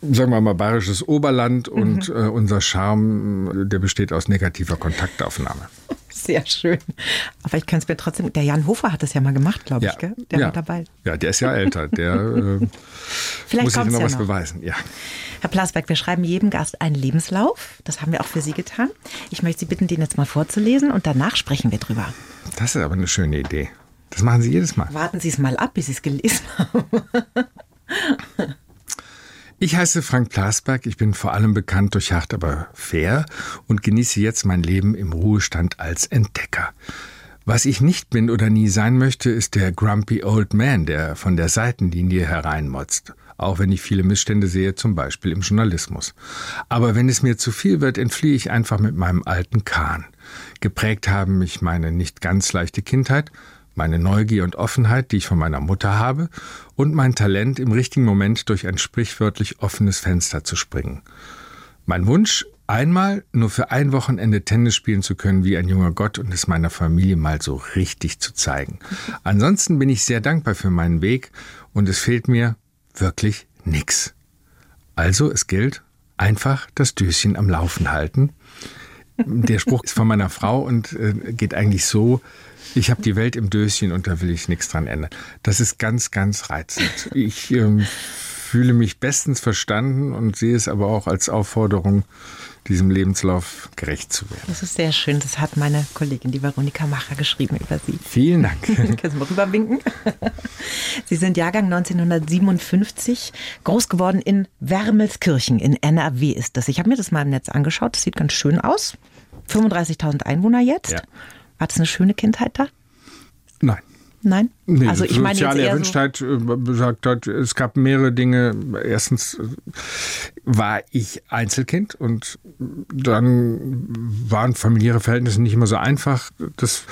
Speaker 3: sagen wir mal, bayerisches Oberland und äh, unser Charme, der besteht aus negativer Kontaktaufnahme.
Speaker 2: Sehr schön. Aber ich kann es mir trotzdem. Der Jan Hofer hat das ja mal gemacht, glaube ich, gell? Der
Speaker 3: ja.
Speaker 2: war dabei.
Speaker 3: Ja, der ist ja älter. Der [LAUGHS] äh,
Speaker 2: Vielleicht
Speaker 3: muss
Speaker 2: kommt's
Speaker 3: noch
Speaker 2: ja
Speaker 3: was
Speaker 2: noch.
Speaker 3: beweisen. Ja.
Speaker 2: Herr Plasberg, wir schreiben jedem Gast einen Lebenslauf. Das haben wir auch für Sie getan. Ich möchte Sie bitten, den jetzt mal vorzulesen und danach sprechen wir drüber.
Speaker 3: Das ist aber eine schöne Idee. Das machen Sie jedes Mal.
Speaker 2: Warten Sie es mal ab, bis Sie es gelesen haben. [LAUGHS]
Speaker 3: Ich heiße Frank Plasberg. Ich bin vor allem bekannt durch Hart aber fair und genieße jetzt mein Leben im Ruhestand als Entdecker. Was ich nicht bin oder nie sein möchte, ist der grumpy old man, der von der Seitenlinie hereinmotzt. auch wenn ich viele Missstände sehe, zum Beispiel im Journalismus. Aber wenn es mir zu viel wird, entfliehe ich einfach mit meinem alten Kahn. Geprägt haben mich meine nicht ganz leichte Kindheit, meine Neugier und Offenheit, die ich von meiner Mutter habe, und mein Talent, im richtigen Moment durch ein sprichwörtlich offenes Fenster zu springen. Mein Wunsch, einmal nur für ein Wochenende Tennis spielen zu können wie ein junger Gott und es meiner Familie mal so richtig zu zeigen. Ansonsten bin ich sehr dankbar für meinen Weg und es fehlt mir wirklich nix. Also es gilt, einfach das Döschen am Laufen halten. Der Spruch ist von meiner Frau und äh, geht eigentlich so, ich habe die Welt im Döschen und da will ich nichts dran ändern. Das ist ganz, ganz reizend. Ich ähm, fühle mich bestens verstanden und sehe es aber auch als Aufforderung, diesem Lebenslauf gerecht zu werden.
Speaker 2: Das ist sehr schön. Das hat meine Kollegin, die Veronika Macher, geschrieben über Sie.
Speaker 3: Vielen Dank. [LAUGHS]
Speaker 2: Können Sie mal rüberwinken? [LAUGHS] Sie sind Jahrgang 1957, groß geworden in Wermelskirchen in NRW ist das. Ich habe mir das mal im Netz angeschaut. Das sieht ganz schön aus. 35.000 Einwohner jetzt. Ja. War das eine schöne Kindheit da?
Speaker 3: Nein.
Speaker 2: Nein?
Speaker 3: Nee, also ich meine soziale Erwünschtheit so äh, hat, es gab mehrere Dinge. Erstens äh, war ich Einzelkind und dann waren familiäre Verhältnisse nicht immer so einfach. Das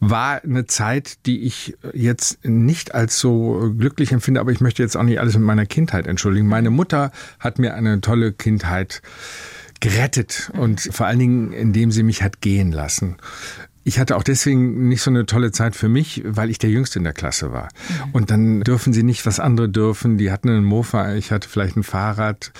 Speaker 3: war eine Zeit, die ich jetzt nicht als so glücklich empfinde, aber ich möchte jetzt auch nicht alles mit meiner Kindheit entschuldigen. Meine Mutter hat mir eine tolle Kindheit gerettet und vor allen Dingen, indem sie mich hat gehen lassen. Ich hatte auch deswegen nicht so eine tolle Zeit für mich, weil ich der Jüngste in der Klasse war. Mhm. Und dann dürfen sie nicht, was andere dürfen. Die hatten einen Mofa, ich hatte vielleicht ein Fahrrad.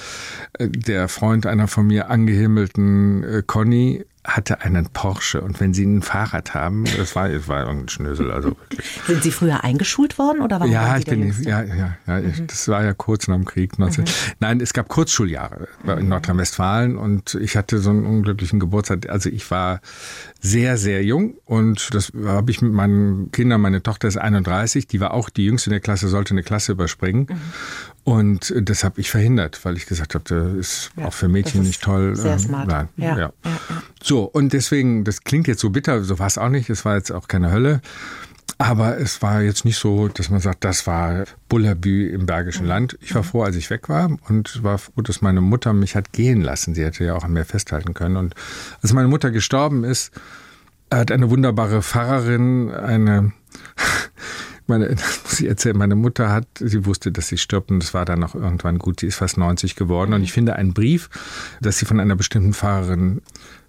Speaker 3: Äh, der Freund einer von mir angehimmelten äh, Conny hatte einen Porsche und wenn Sie ein Fahrrad haben, das war, das war ein Schnösel, also [LAUGHS] wirklich.
Speaker 2: Sind Sie früher eingeschult worden oder warum
Speaker 3: ja, ich bin, Jüngste? ja, ja, ja, mhm. das war ja kurz nach dem Krieg. 19. Mhm. Nein, es gab Kurzschuljahre in Nordrhein-Westfalen und ich hatte so einen unglücklichen Geburtstag. Also ich war sehr, sehr jung und das habe ich mit meinen Kindern, meine Tochter ist 31, die war auch die jüngste in der Klasse, sollte eine Klasse überspringen. Mhm. Und das habe ich verhindert, weil ich gesagt habe, das ist ja, auch für Mädchen nicht toll.
Speaker 2: Sehr ähm, smart. Nein,
Speaker 3: ja, ja. So, und deswegen, das klingt jetzt so bitter, so war es auch nicht, es war jetzt auch keine Hölle. Aber es war jetzt nicht so, dass man sagt, das war Bullabü im Bergischen mhm. Land. Ich war froh, als ich weg war und war froh, dass meine Mutter mich hat gehen lassen. Sie hätte ja auch an mir festhalten können. Und als meine Mutter gestorben ist, hat eine wunderbare Pfarrerin eine meine, [LAUGHS] muss ich erzählen, meine Mutter hat, sie wusste, dass sie stirbt und es war dann auch irgendwann gut, sie ist fast 90 geworden und ich finde einen Brief, dass sie von einer bestimmten Fahrerin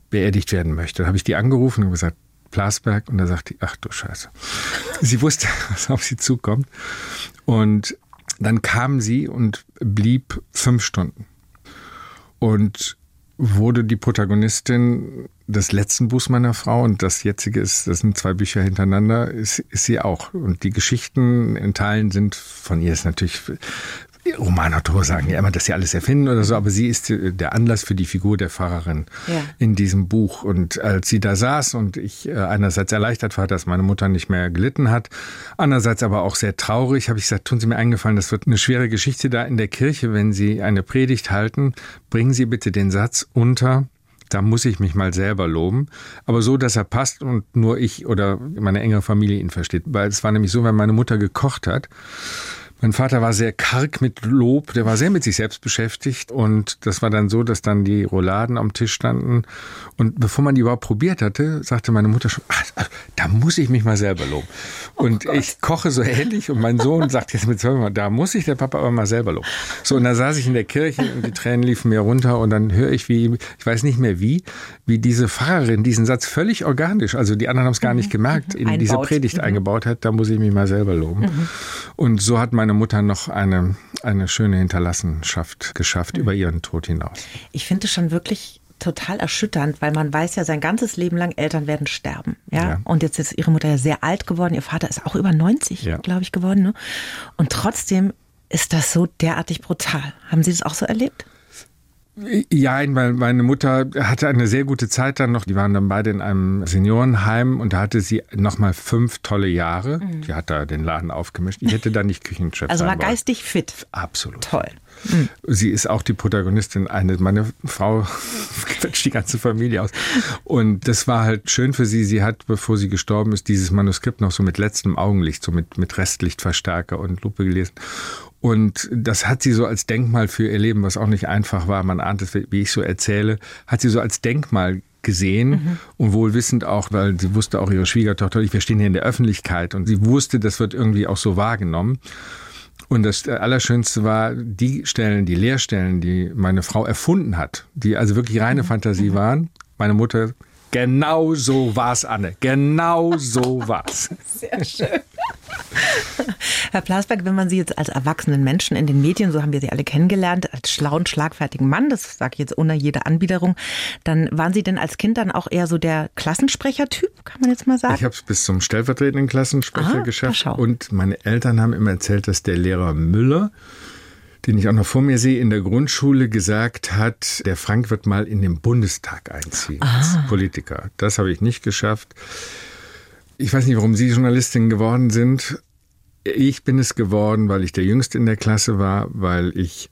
Speaker 3: beerdigt werden möchte. Da habe ich die angerufen und gesagt, Plasberg und da sagt die, ach du Scheiße. Sie wusste, [LAUGHS] was auf sie zukommt und dann kam sie und blieb fünf Stunden. Und wurde die Protagonistin des letzten Buchs meiner Frau und das jetzige ist, das sind zwei Bücher hintereinander, ist, ist sie auch. Und die Geschichten in Teilen sind von ihr ist natürlich Romanautor sagen ja immer, dass sie alles erfinden oder so, aber sie ist der Anlass für die Figur der Pfarrerin ja. in diesem Buch. Und als sie da saß und ich äh, einerseits erleichtert war, dass meine Mutter nicht mehr gelitten hat, andererseits aber auch sehr traurig, habe ich gesagt, tun Sie mir eingefallen, das wird eine schwere Geschichte da in der Kirche, wenn Sie eine Predigt halten, bringen Sie bitte den Satz unter, da muss ich mich mal selber loben, aber so, dass er passt und nur ich oder meine engere Familie ihn versteht. Weil es war nämlich so, wenn meine Mutter gekocht hat, mein Vater war sehr karg mit Lob, der war sehr mit sich selbst beschäftigt und das war dann so, dass dann die Rouladen am Tisch standen und bevor man die überhaupt probiert hatte, sagte meine Mutter schon, ach, da muss ich mich mal selber loben. Oh und oh ich koche so ähnlich und mein Sohn sagt jetzt mit zwölf da muss ich der Papa aber mal selber loben. So und da saß ich in der Kirche und die Tränen liefen mir runter und dann höre ich wie, ich weiß nicht mehr wie, wie diese Pfarrerin diesen Satz völlig organisch, also die anderen haben es gar nicht mhm. gemerkt, in Einbaut. diese Predigt mhm. eingebaut hat, da muss ich mich mal selber loben. Mhm. Und so hat meine meine Mutter noch eine, eine schöne Hinterlassenschaft geschafft mhm. über ihren Tod hinaus.
Speaker 2: Ich finde es schon wirklich total erschütternd, weil man weiß ja sein ganzes Leben lang, Eltern werden sterben. Ja? ja. Und jetzt ist ihre Mutter ja sehr alt geworden, ihr Vater ist auch über 90, ja. glaube ich, geworden. Ne? Und trotzdem ist das so derartig brutal. Haben Sie das auch so erlebt?
Speaker 3: Ja, weil meine Mutter hatte eine sehr gute Zeit dann noch. Die waren dann beide in einem Seniorenheim und da hatte sie noch mal fünf tolle Jahre. Mhm. Die hat da den Laden aufgemischt. Ich hätte da nicht Küchenchef
Speaker 2: Also war geistig fit.
Speaker 3: Absolut.
Speaker 2: Toll.
Speaker 3: Mhm. Sie ist auch die Protagonistin. Eine, meine Frau [LAUGHS] quetscht die ganze Familie aus. Und das war halt schön für sie. Sie hat, bevor sie gestorben ist, dieses Manuskript noch so mit letztem Augenlicht, so mit, mit Restlichtverstärker und Lupe gelesen. Und das hat sie so als Denkmal für ihr Leben, was auch nicht einfach war, man ahnt es, wie ich so erzähle, hat sie so als Denkmal gesehen mhm. und wohl wissend auch, weil sie wusste auch ihre Schwiegertochter, wir stehen hier in der Öffentlichkeit und sie wusste, das wird irgendwie auch so wahrgenommen. Und das Allerschönste war die Stellen, die Lehrstellen, die meine Frau erfunden hat, die also wirklich reine mhm. Fantasie mhm. waren. Meine Mutter Genau so war's, Anne. Genau so war's. [LAUGHS]
Speaker 2: Sehr schön. [LAUGHS] Herr Plasberg, wenn man Sie jetzt als erwachsenen Menschen in den Medien, so haben wir Sie alle kennengelernt, als schlauen, schlagfertigen Mann, das sage ich jetzt ohne jede Anbiederung, dann waren Sie denn als Kind dann auch eher so der Klassensprechertyp, kann man jetzt mal sagen?
Speaker 3: Ich habe es bis zum stellvertretenden Klassensprecher Aha, geschafft und meine Eltern haben immer erzählt, dass der Lehrer Müller den ich auch noch vor mir sehe, in der Grundschule gesagt hat, der Frank wird mal in den Bundestag einziehen ah. als Politiker. Das habe ich nicht geschafft. Ich weiß nicht, warum Sie Journalistin geworden sind. Ich bin es geworden, weil ich der Jüngste in der Klasse war, weil ich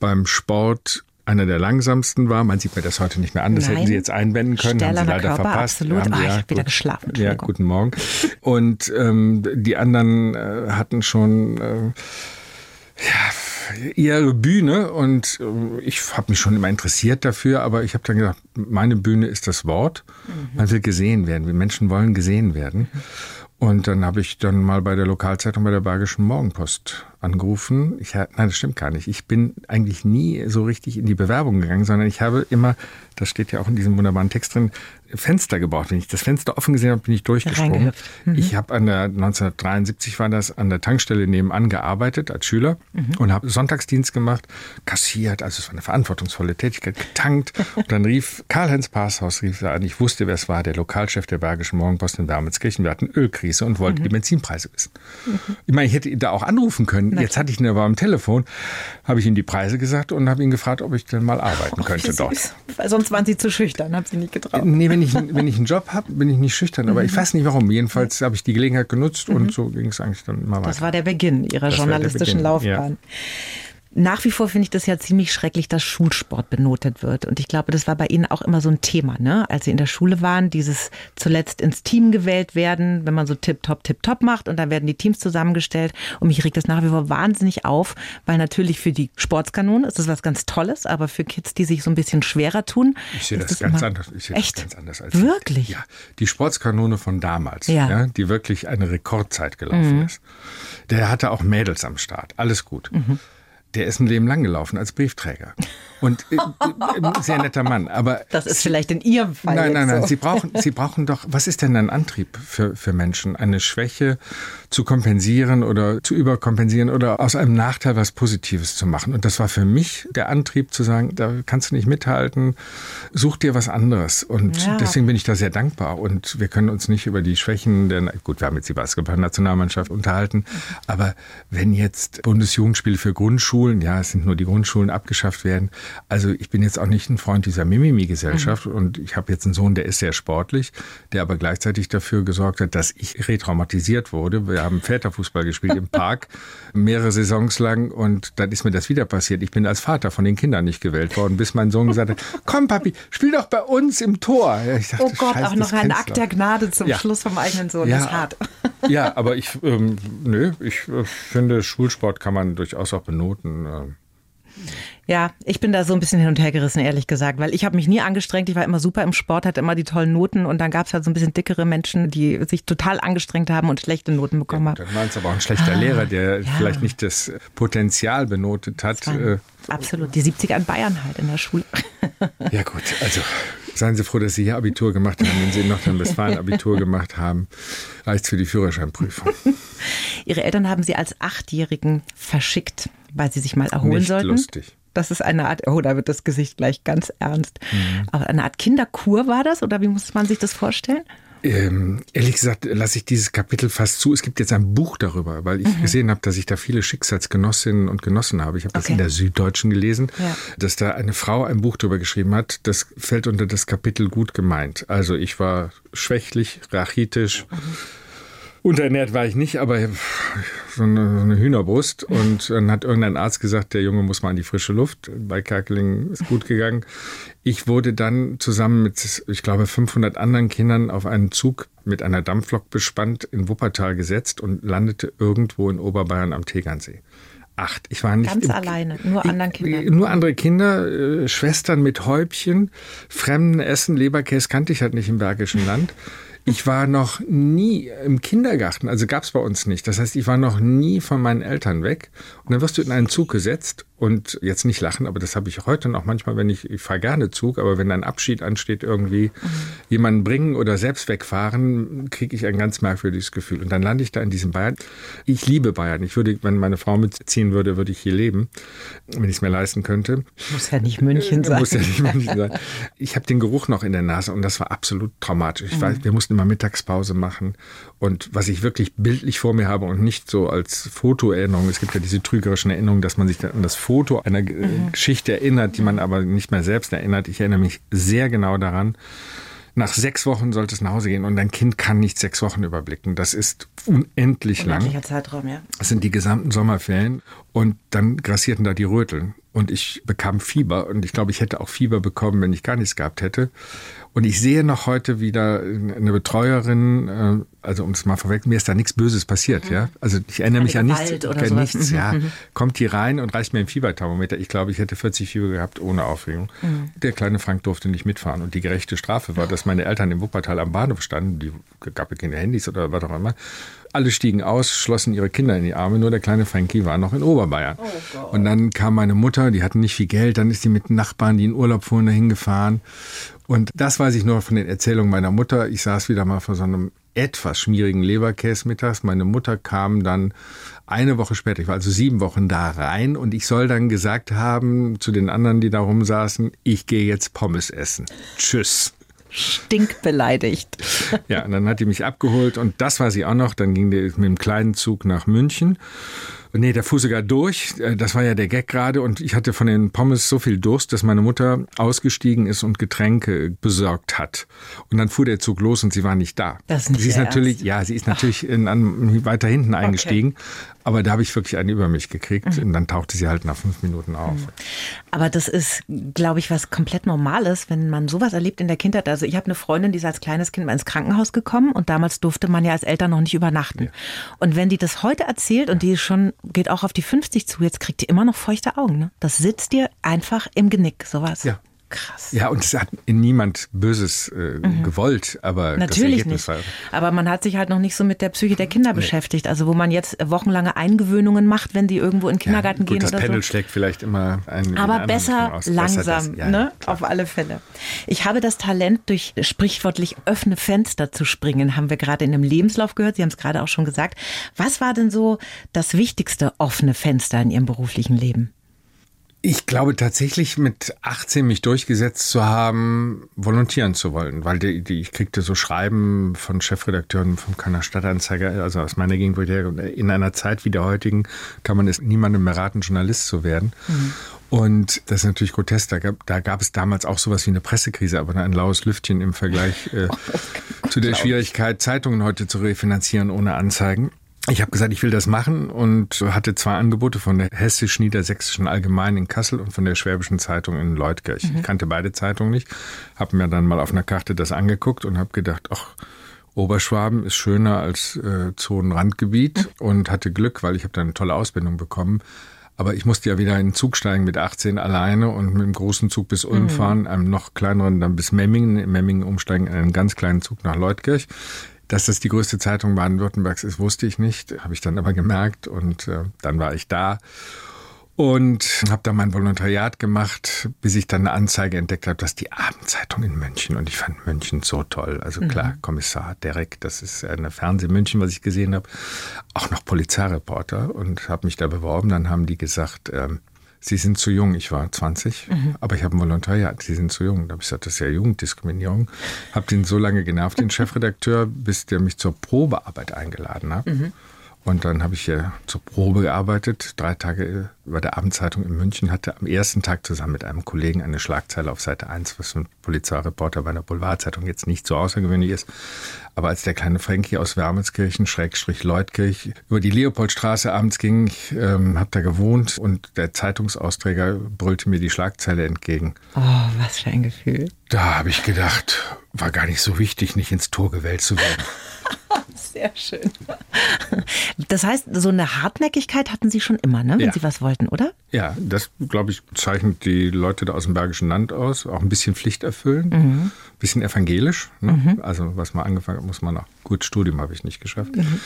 Speaker 3: beim Sport einer der langsamsten war. Man sieht mir das heute nicht mehr an. Das Nein. hätten Sie jetzt einwenden können.
Speaker 2: Stählerner haben Sie leider Körper, verpasst. Absolut. Haben, ah, ja, ich habe wieder geschlafen.
Speaker 3: Ja, guten Morgen. Und ähm, die anderen äh, hatten schon äh, ja, ihre Bühne und äh, ich habe mich schon immer interessiert dafür, aber ich habe dann gedacht, meine Bühne ist das Wort. Mhm. Man will gesehen werden. Wir Menschen wollen gesehen werden. Und dann habe ich dann mal bei der Lokalzeitung bei der Bergischen Morgenpost angerufen. Ich, nein, das stimmt gar nicht. Ich bin eigentlich nie so richtig in die Bewerbung gegangen, sondern ich habe immer, das steht ja auch in diesem wunderbaren Text drin, Fenster gebraucht. Wenn ich das Fenster offen gesehen habe, bin ich durchgesprungen. Mhm. Ich habe an der 1973 war das an der Tankstelle nebenan gearbeitet als Schüler mhm. und habe Sonntagsdienst gemacht, kassiert, also es war eine verantwortungsvolle Tätigkeit, getankt. und dann rief Karl-Heinz Parshaus rief an. Ich wusste, wer es war, der Lokalchef der Bergischen Morgenpost in Wermelskirchen. Wir hatten Ölkrise und wollten mhm. die Benzinpreise wissen. Ich meine, ich hätte ihn da auch anrufen können. Na, Jetzt hatte ich ihn aber am Telefon, habe ich ihm die Preise gesagt und habe ihn gefragt, ob ich denn mal arbeiten Och, könnte dort.
Speaker 2: Weil sonst waren Sie zu schüchtern, haben Sie nicht getraut.
Speaker 3: Nee, wenn ich, wenn ich einen Job habe, bin ich nicht schüchtern, aber mhm. ich weiß nicht warum. Jedenfalls habe ich die Gelegenheit genutzt mhm. und so ging es eigentlich dann immer weiter.
Speaker 2: Das war der Beginn Ihrer das journalistischen Beginn, Laufbahn. Ja. Nach wie vor finde ich das ja ziemlich schrecklich, dass Schulsport benotet wird. Und ich glaube, das war bei Ihnen auch immer so ein Thema, ne? Als Sie in der Schule waren, dieses zuletzt ins Team gewählt werden, wenn man so tipp-top, tipp-top macht und dann werden die Teams zusammengestellt. Und mich regt das nach wie vor wahnsinnig auf, weil natürlich für die Sportskanone ist das was ganz Tolles, aber für Kids, die sich so ein bisschen schwerer tun.
Speaker 3: Ich sehe das, das, ganz anders. Ich sehe
Speaker 2: echt?
Speaker 3: das ganz anders
Speaker 2: als Wirklich?
Speaker 3: Ja. Die Sportskanone von damals, ja. ja die wirklich eine Rekordzeit gelaufen mhm. ist. Der hatte auch Mädels am Start. Alles gut. Mhm der ist ein Leben lang gelaufen als Briefträger. Und äh, ein sehr netter Mann. Aber
Speaker 2: das ist vielleicht in Ihrem Fall.
Speaker 3: Nein, nein, nein.
Speaker 2: So.
Speaker 3: Sie brauchen, Sie brauchen doch, was ist denn ein Antrieb für, für Menschen? Eine Schwäche zu kompensieren oder zu überkompensieren oder aus einem Nachteil was Positives zu machen. Und das war für mich der Antrieb zu sagen, da kannst du nicht mithalten, such dir was anderes. Und ja. deswegen bin ich da sehr dankbar. Und wir können uns nicht über die Schwächen der, gut, wir haben jetzt die Basketball-Nationalmannschaft unterhalten, aber wenn jetzt Bundesjugendspiele für Grundschulen, ja, es sind nur die Grundschulen abgeschafft werden, also ich bin jetzt auch nicht ein Freund dieser Mimimi-Gesellschaft mhm. und ich habe jetzt einen Sohn, der ist sehr sportlich, der aber gleichzeitig dafür gesorgt hat, dass ich retraumatisiert wurde. Wir haben Väterfußball gespielt im [LAUGHS] Park mehrere Saisons lang und dann ist mir das wieder passiert. Ich bin als Vater von den Kindern nicht gewählt worden, bis mein Sohn gesagt hat, [LAUGHS] komm Papi, spiel doch bei uns im Tor.
Speaker 2: Dachte, oh Gott, Scheiß, auch noch ein Akt der Gnade zum ja. Schluss vom eigenen Sohn. Ja. Das ist hart. [LAUGHS]
Speaker 3: Ja, aber ich, ähm, nö, ich äh, finde, Schulsport kann man durchaus auch benoten. Äh.
Speaker 2: Ja, ich bin da so ein bisschen hin und her gerissen, ehrlich gesagt, weil ich habe mich nie angestrengt. Ich war immer super im Sport, hatte immer die tollen Noten und dann gab es halt so ein bisschen dickere Menschen, die sich total angestrengt haben und schlechte Noten bekommen ja, haben.
Speaker 3: Dann war es aber auch ein schlechter ah, Lehrer, der ja. vielleicht nicht das Potenzial benotet hat. Äh,
Speaker 2: absolut, die 70er in Bayern halt in der Schule. [LAUGHS]
Speaker 3: Ja gut, also seien Sie froh, dass Sie hier Abitur gemacht haben. Wenn Sie in Nordrhein-Westfalen [LAUGHS] Abitur gemacht haben, reicht für die Führerscheinprüfung. [LAUGHS]
Speaker 2: Ihre Eltern haben Sie als Achtjährigen verschickt, weil Sie sich mal erholen
Speaker 3: nicht
Speaker 2: sollten.
Speaker 3: lustig.
Speaker 2: Das ist eine Art, oh, da wird das Gesicht gleich ganz ernst. Mhm. Aber eine Art Kinderkur war das oder wie muss man sich das vorstellen?
Speaker 3: Ähm, ehrlich gesagt lasse ich dieses Kapitel fast zu. Es gibt jetzt ein Buch darüber, weil ich mhm. gesehen habe, dass ich da viele Schicksalsgenossinnen und Genossen habe. Ich habe okay. das in der Süddeutschen gelesen, ja. dass da eine Frau ein Buch darüber geschrieben hat. Das fällt unter das Kapitel gut gemeint. Also ich war schwächlich, rachitisch. Mhm Unterernährt war ich nicht, aber so eine, so eine, Hühnerbrust. Und dann hat irgendein Arzt gesagt, der Junge muss mal an die frische Luft. Bei Kerkeling ist gut gegangen. Ich wurde dann zusammen mit, ich glaube, 500 anderen Kindern auf einen Zug mit einer Dampflok bespannt in Wuppertal gesetzt und landete irgendwo in Oberbayern am Tegernsee acht. Ich war nicht
Speaker 2: ganz im, alleine, nur anderen Kinder.
Speaker 3: Nur andere Kinder, äh, Schwestern mit Häubchen, fremden Essen, Leberkäse kannte ich halt nicht im Bergischen Land. Ich war noch nie im Kindergarten, also gab es bei uns nicht. Das heißt, ich war noch nie von meinen Eltern weg. Und dann wirst du in einen Zug gesetzt und jetzt nicht lachen, aber das habe ich heute noch manchmal, wenn ich, ich fahre gerne Zug, aber wenn ein Abschied ansteht, irgendwie mhm. jemanden bringen oder selbst wegfahren, kriege ich ein ganz merkwürdiges Gefühl. Und dann lande ich da in diesem Bayern. Ich liebe Bayern. Ich würde, wenn meine Frau mitziehen würde, würde ich hier leben, wenn ich es mir leisten könnte.
Speaker 2: Muss ja nicht München sein.
Speaker 3: Muss ja nicht München sein. [LAUGHS] Ich habe den Geruch noch in der Nase und das war absolut traumatisch. Ich mhm. weiß, wir mussten immer Mittagspause machen. Und was ich wirklich bildlich vor mir habe und nicht so als Fotoerinnerung, es gibt ja diese trügerischen Erinnerungen, dass man sich an das Foto einer mhm. Geschichte erinnert, die man aber nicht mehr selbst erinnert. Ich erinnere mich sehr genau daran. Nach sechs Wochen sollte es nach Hause gehen und ein Kind kann nicht sechs Wochen überblicken. Das ist unendlich lang.
Speaker 2: Unendlicher Zeitraum, ja.
Speaker 3: Das sind die gesamten Sommerferien und dann grassierten da die Röteln und ich bekam Fieber und ich glaube, ich hätte auch Fieber bekommen, wenn ich gar nichts gehabt hätte. Und ich sehe noch heute wieder eine Betreuerin, äh, also um es mal vorweg, mir ist da nichts Böses passiert, mhm. ja. Also ich erinnere mich an nichts,
Speaker 2: oder
Speaker 3: nichts, ja. Mhm. Kommt die rein und reicht mir ein Fieberthermometer. Ich glaube, ich hätte 40 Fieber gehabt ohne Aufregung. Mhm. Der kleine Frank durfte nicht mitfahren. Und die gerechte Strafe war, dass meine Eltern im Wuppertal am Bahnhof standen, die gab ja keine Handys oder was auch immer. Alle stiegen aus, schlossen ihre Kinder in die Arme, nur der kleine Frankie war noch in Oberbayern. Oh und dann kam meine Mutter, die hatten nicht viel Geld, dann ist sie mit Nachbarn, die in Urlaub fuhren, dahin gefahren. Und das weiß ich nur von den Erzählungen meiner Mutter. Ich saß wieder mal vor so einem etwas schmierigen Leberkäse mittags. Meine Mutter kam dann eine Woche später, ich war also sieben Wochen da rein und ich soll dann gesagt haben zu den anderen, die da rumsaßen, ich gehe jetzt Pommes essen. Tschüss.
Speaker 2: Stinkbeleidigt. [LAUGHS]
Speaker 3: Ja, und dann hat die mich abgeholt und das war sie auch noch. Dann ging die mit dem kleinen Zug nach München Nee, der fuhr sogar durch. Äh, das war ja der Gag gerade. Und ich hatte von den Pommes so viel Durst, dass meine Mutter ausgestiegen ist und Getränke besorgt hat. Und dann fuhr der Zug los und sie war nicht da.
Speaker 2: Das ist nicht
Speaker 3: sie ist natürlich,
Speaker 2: Ernst.
Speaker 3: ja, sie ist natürlich in, an, weiter hinten eingestiegen. Okay. Aber da habe ich wirklich einen über mich gekriegt. Mhm. Und dann tauchte sie halt nach fünf Minuten auf. Mhm.
Speaker 2: Aber das ist, glaube ich, was komplett Normales, wenn man sowas erlebt in der Kindheit. Also ich habe eine Freundin, die ist als kleines Kind mal ins Krankenhaus gekommen und damals durfte man ja als Eltern noch nicht übernachten. Ja. Und wenn die das heute erzählt und die schon geht auch auf die 50 zu, jetzt kriegt die immer noch feuchte Augen. Ne? Das sitzt dir einfach im Genick, sowas.
Speaker 3: Ja. Krass. Ja, und es hat niemand Böses äh, mhm. gewollt, aber
Speaker 2: natürlich nicht. War aber man hat sich halt noch nicht so mit der Psyche der Kinder nee. beschäftigt. Also wo man jetzt wochenlange Eingewöhnungen macht, wenn die irgendwo in den Kindergarten ja, gut, gehen
Speaker 3: das
Speaker 2: oder
Speaker 3: Pendel
Speaker 2: so.
Speaker 3: schlägt vielleicht immer einen.
Speaker 2: Aber besser langsam, besser das, ja, ne? Auf alle Fälle. Ich habe das Talent, durch sprichwörtlich offene Fenster zu springen, haben wir gerade in einem Lebenslauf gehört. Sie haben es gerade auch schon gesagt. Was war denn so das wichtigste offene Fenster in Ihrem beruflichen Leben?
Speaker 3: Ich glaube tatsächlich mit 18 mich durchgesetzt zu haben, volontieren zu wollen, weil die, die, ich kriegte so Schreiben von Chefredakteuren vom Kanner Stadtanzeiger, also aus meiner Gegend, wo ich in einer Zeit wie der heutigen kann man es niemandem mehr raten, Journalist zu werden. Mhm. Und das ist natürlich grotesk. Da gab, da gab es damals auch sowas wie eine Pressekrise, aber ein laues Lüftchen im Vergleich äh, [LAUGHS] oh, zu der Schwierigkeit, Zeitungen heute zu refinanzieren ohne Anzeigen. Ich habe gesagt, ich will das machen und hatte zwei Angebote von der Hessisch-Niedersächsischen Allgemeinen in Kassel und von der Schwäbischen Zeitung in Leutkirch. Mhm. Ich kannte beide Zeitungen nicht, habe mir dann mal auf einer Karte das angeguckt und habe gedacht, ach, Oberschwaben ist schöner als äh, Zonenrandgebiet mhm. und hatte Glück, weil ich habe da eine tolle Ausbildung bekommen. Aber ich musste ja wieder in den Zug steigen mit 18 alleine und mit dem großen Zug bis Ulm mhm. fahren, einem noch kleineren dann bis Memmingen, in Memmingen umsteigen, in einen ganz kleinen Zug nach Leutkirch. Dass das die größte Zeitung Baden-Württembergs ist, wusste ich nicht, habe ich dann aber gemerkt und äh, dann war ich da und habe da mein Volontariat gemacht, bis ich dann eine Anzeige entdeckt habe, dass die Abendzeitung in München und ich fand München so toll. Also mhm. klar, mhm. Kommissar Derek, das ist eine Fernseh München, was ich gesehen habe, auch noch Polizeireporter und habe mich da beworben. Dann haben die gesagt, ähm, Sie sind zu jung. Ich war 20, mhm. aber ich habe ein Volontariat. Sie sind zu jung. Da habe ich gesagt, das ist ja Jugenddiskriminierung. Habe den so lange genervt, den [LAUGHS] Chefredakteur, bis der mich zur Probearbeit eingeladen hat. Mhm. Und dann habe ich hier zur Probe gearbeitet, drei Tage bei der Abendzeitung in München, hatte am ersten Tag zusammen mit einem Kollegen eine Schlagzeile auf Seite 1, was ein Polizeireporter bei einer Boulevardzeitung jetzt nicht so außergewöhnlich ist. Aber als der kleine Frankie aus Wermelskirchen, Schrägstrich Leutkirch, über die Leopoldstraße abends ging, ich ähm, habe da gewohnt und der Zeitungsausträger brüllte mir die Schlagzeile entgegen.
Speaker 2: Oh, was für ein Gefühl.
Speaker 3: Da habe ich gedacht, war gar nicht so wichtig, nicht ins Tor gewählt zu werden. [LAUGHS] [LAUGHS]
Speaker 2: Sehr schön. Das heißt, so eine Hartnäckigkeit hatten Sie schon immer, ne? wenn ja. Sie was wollten, oder?
Speaker 3: Ja, das, glaube ich, zeichnet die Leute da aus dem Bergischen Land aus. Auch ein bisschen Pflicht erfüllen, mhm. ein bisschen evangelisch. Ne? Mhm. Also, was man angefangen hat, muss man noch. Gut, Studium habe ich nicht geschafft. Mhm.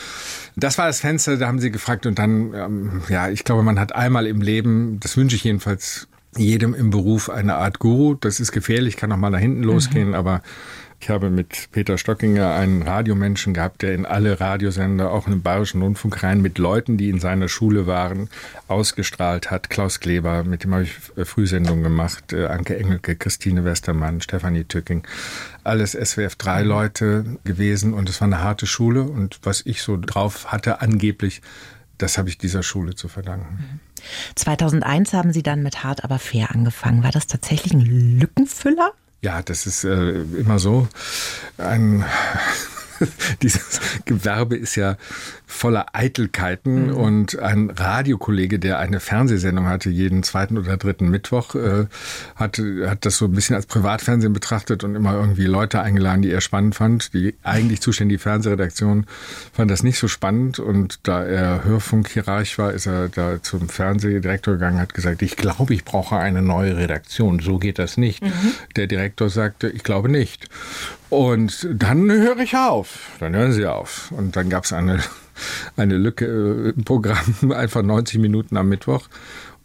Speaker 3: Das war das Fenster, da haben sie gefragt. Und dann, ähm, ja, ich glaube, man hat einmal im Leben, das wünsche ich jedenfalls jedem im Beruf, eine Art Guru. Das ist gefährlich, kann auch mal da hinten losgehen, mhm. aber ich habe mit Peter Stockinger einen Radiomenschen gehabt, der in alle Radiosender, auch in den Bayerischen Rundfunk rein, mit Leuten, die in seiner Schule waren, ausgestrahlt hat. Klaus Kleber, mit dem habe ich äh, Frühsendungen gemacht, äh, Anke Engelke, Christine Westermann, Stefanie Tücking. Alles SWF 3 Leute gewesen und es war eine harte Schule und was ich so drauf hatte, angeblich, das habe ich dieser Schule zu verdanken.
Speaker 2: 2001 haben Sie dann mit Hart aber fair angefangen. War das tatsächlich ein Lückenfüller?
Speaker 3: Ja, das ist äh, immer so. Ein [LAUGHS] dieses Gewerbe ist ja voller Eitelkeiten mhm. und ein Radiokollege, der eine Fernsehsendung hatte, jeden zweiten oder dritten Mittwoch, äh, hat, hat das so ein bisschen als Privatfernsehen betrachtet und immer irgendwie Leute eingeladen, die er spannend fand. Die eigentlich zuständige Fernsehredaktion fand das nicht so spannend und da er Hörfunkhierarch war, ist er da zum Fernsehdirektor gegangen, hat gesagt, ich glaube, ich brauche eine neue Redaktion. So geht das nicht. Mhm. Der Direktor sagte, ich glaube nicht. Und dann höre ich auf. Dann hören Sie auf. Und dann gab es eine, eine Lücke äh, im Programm, [LAUGHS] einfach 90 Minuten am Mittwoch.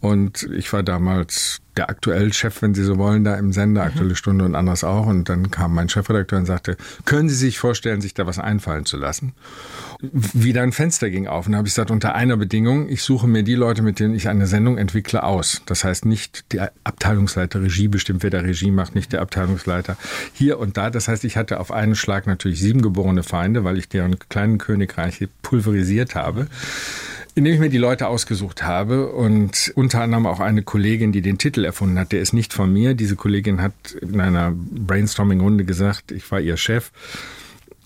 Speaker 3: Und ich war damals der aktuelle Chef, wenn Sie so wollen, da im Sender, mhm. Aktuelle Stunde und anders auch. Und dann kam mein Chefredakteur und sagte, können Sie sich vorstellen, sich da was einfallen zu lassen? Wieder ein Fenster ging auf. Und da habe ich gesagt, unter einer Bedingung, ich suche mir die Leute, mit denen ich eine Sendung entwickle, aus. Das heißt nicht der Abteilungsleiter Regie bestimmt, wer der Regie macht, nicht der Abteilungsleiter hier und da. Das heißt, ich hatte auf einen Schlag natürlich sieben geborene Feinde, weil ich deren kleinen Königreiche pulverisiert habe indem ich mir die Leute ausgesucht habe und unter anderem auch eine Kollegin, die den Titel erfunden hat. Der ist nicht von mir. Diese Kollegin hat in einer Brainstorming-Runde gesagt, ich war ihr Chef.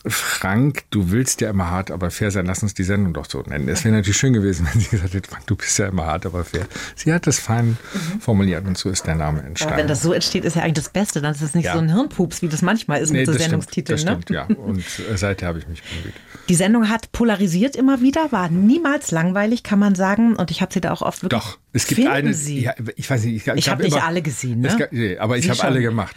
Speaker 3: Frank, du willst ja immer hart, aber fair sein. Lass uns die Sendung doch so nennen. Es wäre natürlich schön gewesen, [LAUGHS] wenn sie gesagt hätte, Frank, du bist ja immer hart, aber fair. Sie hat das fein mhm. formuliert und so ist der Name entstanden.
Speaker 2: Aber wenn das so entsteht, ist ja eigentlich das Beste. Dann ist es nicht ja. so ein Hirnpups, wie das manchmal ist nee, mit so Sendungstiteln.
Speaker 3: Stimmt, das ne? stimmt, ja. Und äh, seither habe ich mich bemüht.
Speaker 2: Die Sendung hat polarisiert immer wieder, war niemals langweilig, kann man sagen. Und ich habe sie da auch oft wirklich.
Speaker 3: Doch, es gibt
Speaker 2: Finden
Speaker 3: eine.
Speaker 2: Sie?
Speaker 3: Ja, ich weiß nicht. Ich,
Speaker 2: ich, ich habe nicht alle gesehen, ne?
Speaker 3: Gab, nee, aber ich habe alle gemacht.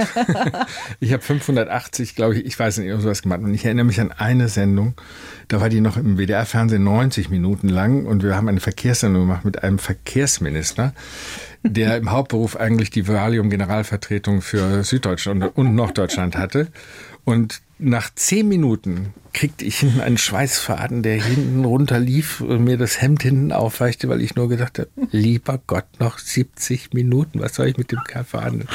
Speaker 3: [LAUGHS] ich habe 580, glaube ich, ich weiß nicht, sowas gemacht. Und ich erinnere mich an eine Sendung. Da war die noch im WDR-Fernsehen 90 Minuten lang und wir haben eine Verkehrssendung gemacht mit einem Verkehrsminister der im Hauptberuf eigentlich die Valium-Generalvertretung für Süddeutschland und Norddeutschland hatte. Und nach zehn Minuten kriegte ich einen Schweißfaden, der hinten runter lief und mir das Hemd hinten aufweichte, weil ich nur gedacht habe, lieber Gott, noch 70 Minuten, was soll ich mit dem Kerl verhandeln?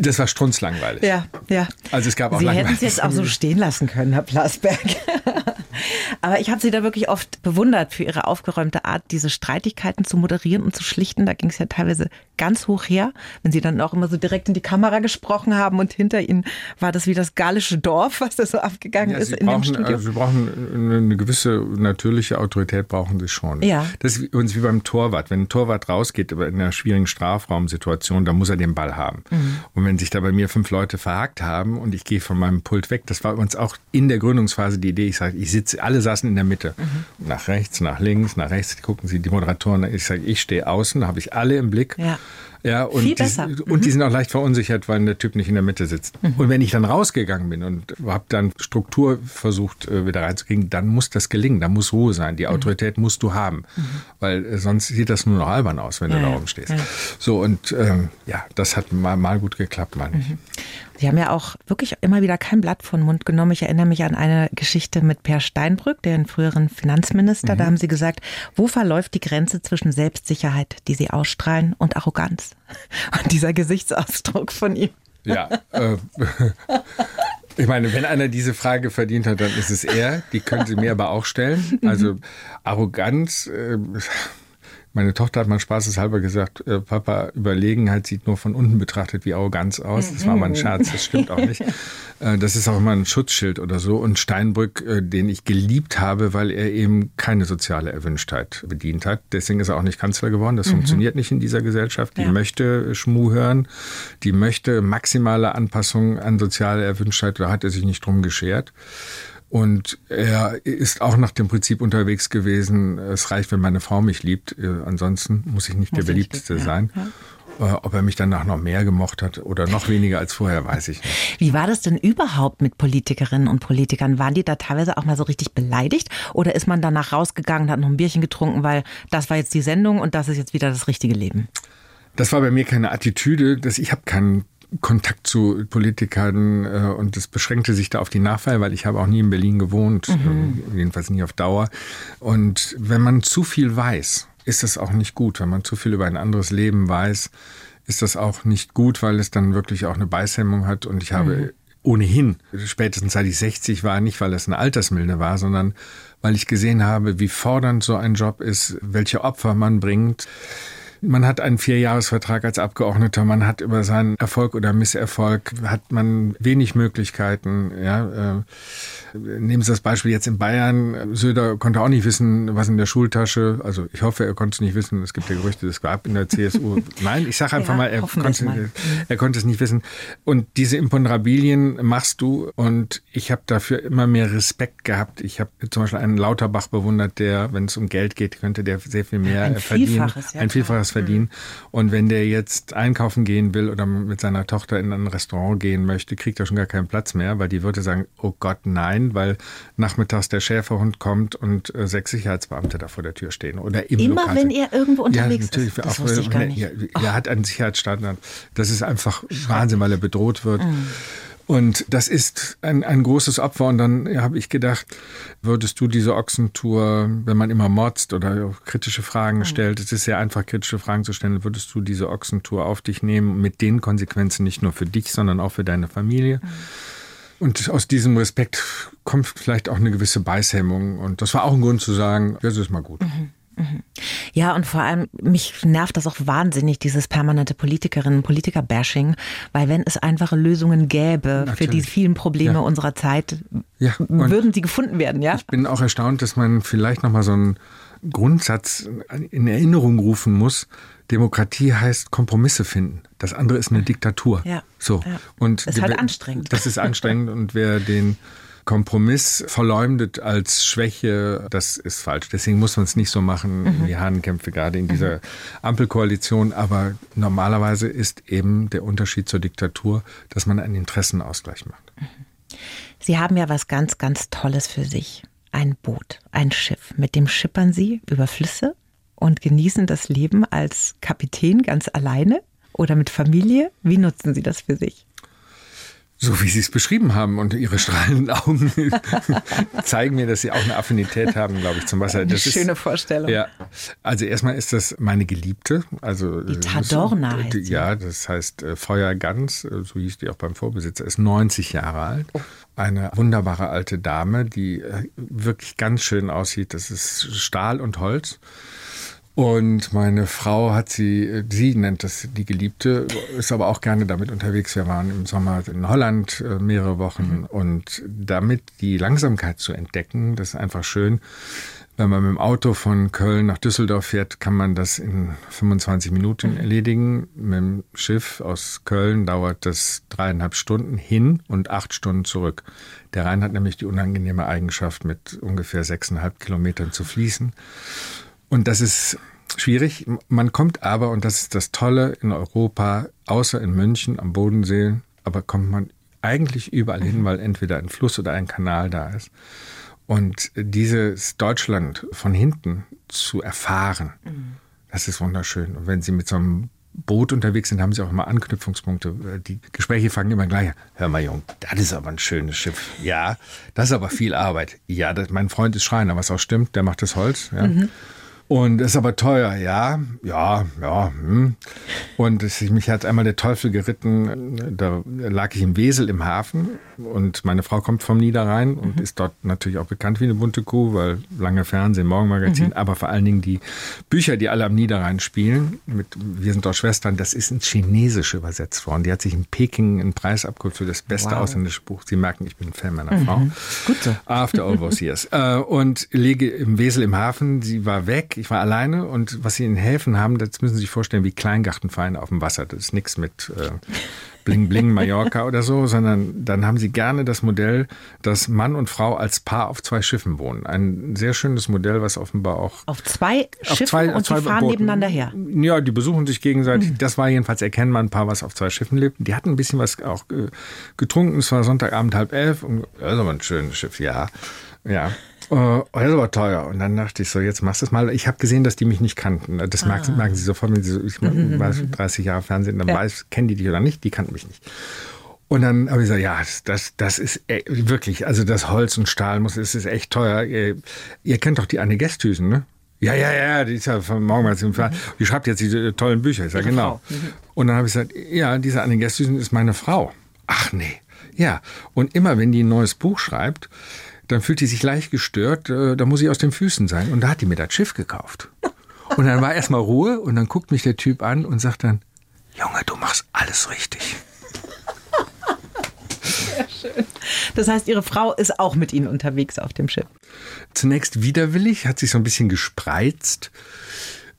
Speaker 3: Das war strunzlangweilig.
Speaker 2: Ja, ja.
Speaker 3: Also es gab auch
Speaker 2: Sie hätten es jetzt auch so stehen lassen können, Herr Plasberg. [LAUGHS] Aber ich habe Sie da wirklich oft bewundert für Ihre aufgeräumte Art, diese Streitigkeiten zu moderieren und zu schlichten. Da ging es ja teilweise ganz hoch her, wenn Sie dann auch immer so direkt in die Kamera gesprochen haben und hinter Ihnen war das wie das gallische Dorf, was da so abgegangen ja, ist
Speaker 3: in brauchen, dem Studio. Also Sie brauchen eine gewisse natürliche Autorität, brauchen Sie schon.
Speaker 2: Ja.
Speaker 3: Das ist uns wie beim Torwart. Wenn ein Torwart rausgeht in einer schwierigen Strafraumsituation, dann muss er den Ball haben. Mhm. Und wenn sich da bei mir fünf Leute verhakt haben und ich gehe von meinem Pult weg, das war uns auch in der Gründungsphase die Idee. Ich sage, ich sitze, alle saßen in der Mitte. Mhm. Nach rechts, nach links, nach rechts, gucken Sie die Moderatoren. Ich sage, ich stehe außen, habe ich alle im Blick.
Speaker 2: Ja.
Speaker 3: Ja, und,
Speaker 2: Viel
Speaker 3: die,
Speaker 2: besser.
Speaker 3: und mhm. die sind auch leicht verunsichert, weil der Typ nicht in der Mitte sitzt. Mhm. Und wenn ich dann rausgegangen bin und habe dann Struktur versucht äh, wieder reinzukriegen, dann muss das gelingen, da muss Ruhe sein. Die mhm. Autorität mhm. musst du haben, mhm. weil äh, sonst sieht das nur noch albern aus, wenn ja, du da oben stehst. Ja. So, und ähm, ja, das hat mal, mal gut geklappt, meine ich.
Speaker 2: Mhm. Sie haben ja auch wirklich immer wieder kein Blatt von Mund genommen. Ich erinnere mich an eine Geschichte mit Per Steinbrück, den früheren Finanzminister. Mhm. Da haben Sie gesagt, wo verläuft die Grenze zwischen Selbstsicherheit, die Sie ausstrahlen, und Arroganz? [LAUGHS] Und dieser Gesichtsausdruck von ihm.
Speaker 3: Ja, äh, [LAUGHS] Ich meine, wenn einer diese Frage verdient hat, dann ist es er. Die können Sie mir aber auch stellen. Also Arroganz. Äh, meine Tochter hat mal spaßeshalber gesagt, äh, Papa, Überlegenheit sieht nur von unten betrachtet wie Arroganz aus. Das war mal ein Scherz, das stimmt auch nicht. [LAUGHS] Äh, das ist auch immer ein Schutzschild oder so. Und Steinbrück, äh, den ich geliebt habe, weil er eben keine soziale Erwünschtheit bedient hat. Deswegen ist er auch nicht Kanzler geworden. Das mhm. funktioniert nicht in dieser Gesellschaft. Die ja. möchte Schmu hören, die möchte maximale Anpassung an soziale Erwünschtheit. Da hat er sich nicht drum geschert. Und er ist auch nach dem Prinzip unterwegs gewesen, es reicht, wenn meine Frau mich liebt, äh, ansonsten muss ich nicht muss der beliebteste ja, sein. Ja. Äh, ob er mich danach noch mehr gemocht hat oder noch weniger als vorher, weiß ich nicht. [LAUGHS]
Speaker 2: Wie war das denn überhaupt mit Politikerinnen und Politikern? Waren die da teilweise auch mal so richtig beleidigt? Oder ist man danach rausgegangen und hat noch ein Bierchen getrunken, weil das war jetzt die Sendung und das ist jetzt wieder das richtige Leben?
Speaker 3: Das war bei mir keine Attitüde, dass ich habe keinen Kontakt zu Politikern äh, und das beschränkte sich da auf die Nachfrage, weil ich habe auch nie in Berlin gewohnt, mhm. äh, jedenfalls nie auf Dauer. Und wenn man zu viel weiß, ist das auch nicht gut. Wenn man zu viel über ein anderes Leben weiß, ist das auch nicht gut, weil es dann wirklich auch eine Beißhemmung hat. Und ich habe mhm. ohnehin, spätestens seit ich 60 war, nicht weil es eine Altersmilde war, sondern weil ich gesehen habe, wie fordernd so ein Job ist, welche Opfer man bringt. Man hat einen Vierjahresvertrag als Abgeordneter, man hat über seinen Erfolg oder Misserfolg, hat man wenig Möglichkeiten. Ja, äh, nehmen Sie das Beispiel jetzt in Bayern. Söder konnte auch nicht wissen, was in der Schultasche, also ich hoffe, er konnte es nicht wissen. Es gibt ja Gerüchte, es gab in der CSU. [LAUGHS] Nein, ich sage einfach ja, mal, er konnte, mal. er konnte es nicht wissen. Und diese Imponderabilien machst du und ich habe dafür immer mehr Respekt gehabt. Ich habe zum Beispiel einen Lauterbach bewundert, der, wenn es um Geld geht, könnte der sehr viel mehr ein verdienen. Vielfaches, ja, ein Vielfaches was verdienen. Mhm. Und wenn der jetzt einkaufen gehen will oder mit seiner Tochter in ein Restaurant gehen möchte, kriegt er schon gar keinen Platz mehr, weil die würde sagen, oh Gott, nein, weil nachmittags der Schäferhund kommt und äh, sechs Sicherheitsbeamte da vor der Tür stehen. Oder
Speaker 2: im Immer Lokal wenn er irgendwo unterwegs ja, natürlich, ist. Das
Speaker 3: auch, ich gar nicht. Er, er hat einen Sicherheitsstandard. Das ist einfach Wahnsinn, weil er bedroht wird. Mhm. Und das ist ein, ein großes Opfer. Und dann habe ich gedacht, würdest du diese Ochsentour, wenn man immer motzt oder kritische Fragen mhm. stellt, es ist sehr einfach, kritische Fragen zu stellen, würdest du diese Ochsentour auf dich nehmen mit den Konsequenzen nicht nur für dich, sondern auch für deine Familie? Mhm. Und aus diesem Respekt kommt vielleicht auch eine gewisse Beißhemmung. Und das war auch ein Grund zu sagen, das ist mal gut. Mhm.
Speaker 2: Ja, und vor allem, mich nervt das auch wahnsinnig, dieses permanente Politikerinnen- Politiker-Bashing, weil wenn es einfache Lösungen gäbe Natürlich. für die vielen Probleme ja. unserer Zeit, ja. würden sie gefunden werden, ja?
Speaker 3: Ich bin auch erstaunt, dass man vielleicht nochmal so einen Grundsatz in Erinnerung rufen muss. Demokratie heißt Kompromisse finden. Das andere ist eine Diktatur.
Speaker 2: Ja.
Speaker 3: So.
Speaker 2: Ja. Und das ist halt anstrengend.
Speaker 3: Das ist anstrengend und wer den Kompromiss verleumdet als Schwäche, das ist falsch. Deswegen muss man es nicht so machen mhm. wie Hahnenkämpfe gerade in dieser mhm. Ampelkoalition. Aber normalerweise ist eben der Unterschied zur Diktatur, dass man einen Interessenausgleich macht. Mhm.
Speaker 2: Sie haben ja was ganz, ganz Tolles für sich. Ein Boot, ein Schiff. Mit dem schippern Sie über Flüsse und genießen das Leben als Kapitän ganz alleine oder mit Familie. Wie nutzen Sie das für sich?
Speaker 3: So wie Sie es beschrieben haben und Ihre strahlenden Augen [LAUGHS] zeigen mir, dass Sie auch eine Affinität haben, glaube ich, zum Wasser.
Speaker 2: Das eine schöne ist, Vorstellung.
Speaker 3: Ja, also erstmal ist das meine Geliebte. Also
Speaker 2: die Tadorna heißt
Speaker 3: die, Ja, das heißt äh, Feuergans, äh, so hieß die auch beim Vorbesitzer, ist 90 Jahre alt. Oh. Eine wunderbare alte Dame, die äh, wirklich ganz schön aussieht. Das ist Stahl und Holz. Und meine Frau hat sie, sie nennt das die Geliebte, ist aber auch gerne damit unterwegs. Wir waren im Sommer in Holland äh, mehrere Wochen mhm. und damit die Langsamkeit zu entdecken, das ist einfach schön. Wenn man mit dem Auto von Köln nach Düsseldorf fährt, kann man das in 25 Minuten mhm. erledigen. Mit dem Schiff aus Köln dauert das dreieinhalb Stunden hin und acht Stunden zurück. Der Rhein hat nämlich die unangenehme Eigenschaft, mit ungefähr sechseinhalb Kilometern zu fließen. Und das ist schwierig. Man kommt aber, und das ist das Tolle in Europa, außer in München am Bodensee, aber kommt man eigentlich überall hin, mhm. weil entweder ein Fluss oder ein Kanal da ist. Und dieses Deutschland von hinten zu erfahren, mhm. das ist wunderschön. Und wenn Sie mit so einem Boot unterwegs sind, haben sie auch immer Anknüpfungspunkte. Die Gespräche fangen immer gleich. Hör mal, Jung, das ist aber ein schönes Schiff. Ja, das ist aber viel Arbeit. Ja, das, mein Freund ist Schreiner, was auch stimmt, der macht das Holz. Ja. Mhm. Und ist aber teuer, ja, ja, ja. Hm. Und es, mich hat einmal der Teufel geritten. Da lag ich im Wesel im Hafen und meine Frau kommt vom Niederrhein und mhm. ist dort natürlich auch bekannt wie eine bunte Kuh, weil lange Fernsehen, Morgenmagazin, mhm. aber vor allen Dingen die Bücher, die alle am Niederrhein spielen, mit Wir sind doch Schwestern, das ist ins Chinesische übersetzt worden. Die hat sich in Peking einen Preis abgeholt für das beste wow. ausländische Buch. Sie merken, ich bin ein Fan meiner mhm. Frau. Gut so. After all those years. Äh, und lege im Wesel im Hafen. Sie war weg. Ich war alleine. Und was sie in Häfen haben, das müssen Sie sich vorstellen, wie Kleingartenvereine auf dem Wasser. Das ist nichts mit äh, Bling Bling Mallorca [LAUGHS] oder so, sondern dann haben sie gerne das Modell, dass Mann und Frau als Paar auf zwei Schiffen wohnen. Ein sehr schönes Modell, was offenbar auch
Speaker 2: auf zwei Schiffen auf zwei, und zwei fahren Booten. nebeneinander her.
Speaker 3: Ja, die besuchen sich gegenseitig. Mhm. Das war jedenfalls erkennbar ein Paar, was auf zwei Schiffen lebt. Die hatten ein bisschen was auch getrunken. Es war Sonntagabend halb elf. Und, das ist aber ein schönes Schiff, ja. Ja. Oh, das aber teuer. Und dann dachte ich so, jetzt machst du es mal. Ich habe gesehen, dass die mich nicht kannten. Das ah. merken, merken sie sofort, wenn sie so, ich mhm. war 30 Jahre Fernsehen, dann ja. weiß, kennen die dich oder nicht, die kannten mich nicht. Und dann habe ich gesagt, ja, das, das, das ist e, wirklich, also das Holz und Stahl muss, es ist echt teuer. Ihr, ihr kennt doch die Anne Gesthüsen, ne? Ja, ja, ja, die ist ja von Morgenmals im Fall. Die schreibt jetzt diese tollen Bücher. Ich sage, genau. Mhm. Und dann habe ich gesagt, ja, diese Anne Gesthüsen ist meine Frau. Ach nee. Ja. Und immer wenn die ein neues Buch schreibt, dann fühlt die sich leicht gestört, äh, da muss ich aus den Füßen sein. Und da hat die mir das Schiff gekauft. Und dann war erstmal Ruhe und dann guckt mich der Typ an und sagt dann, Junge, du machst alles richtig.
Speaker 2: Sehr schön. Das heißt, Ihre Frau ist auch mit Ihnen unterwegs auf dem Schiff.
Speaker 3: Zunächst widerwillig, hat sich so ein bisschen gespreizt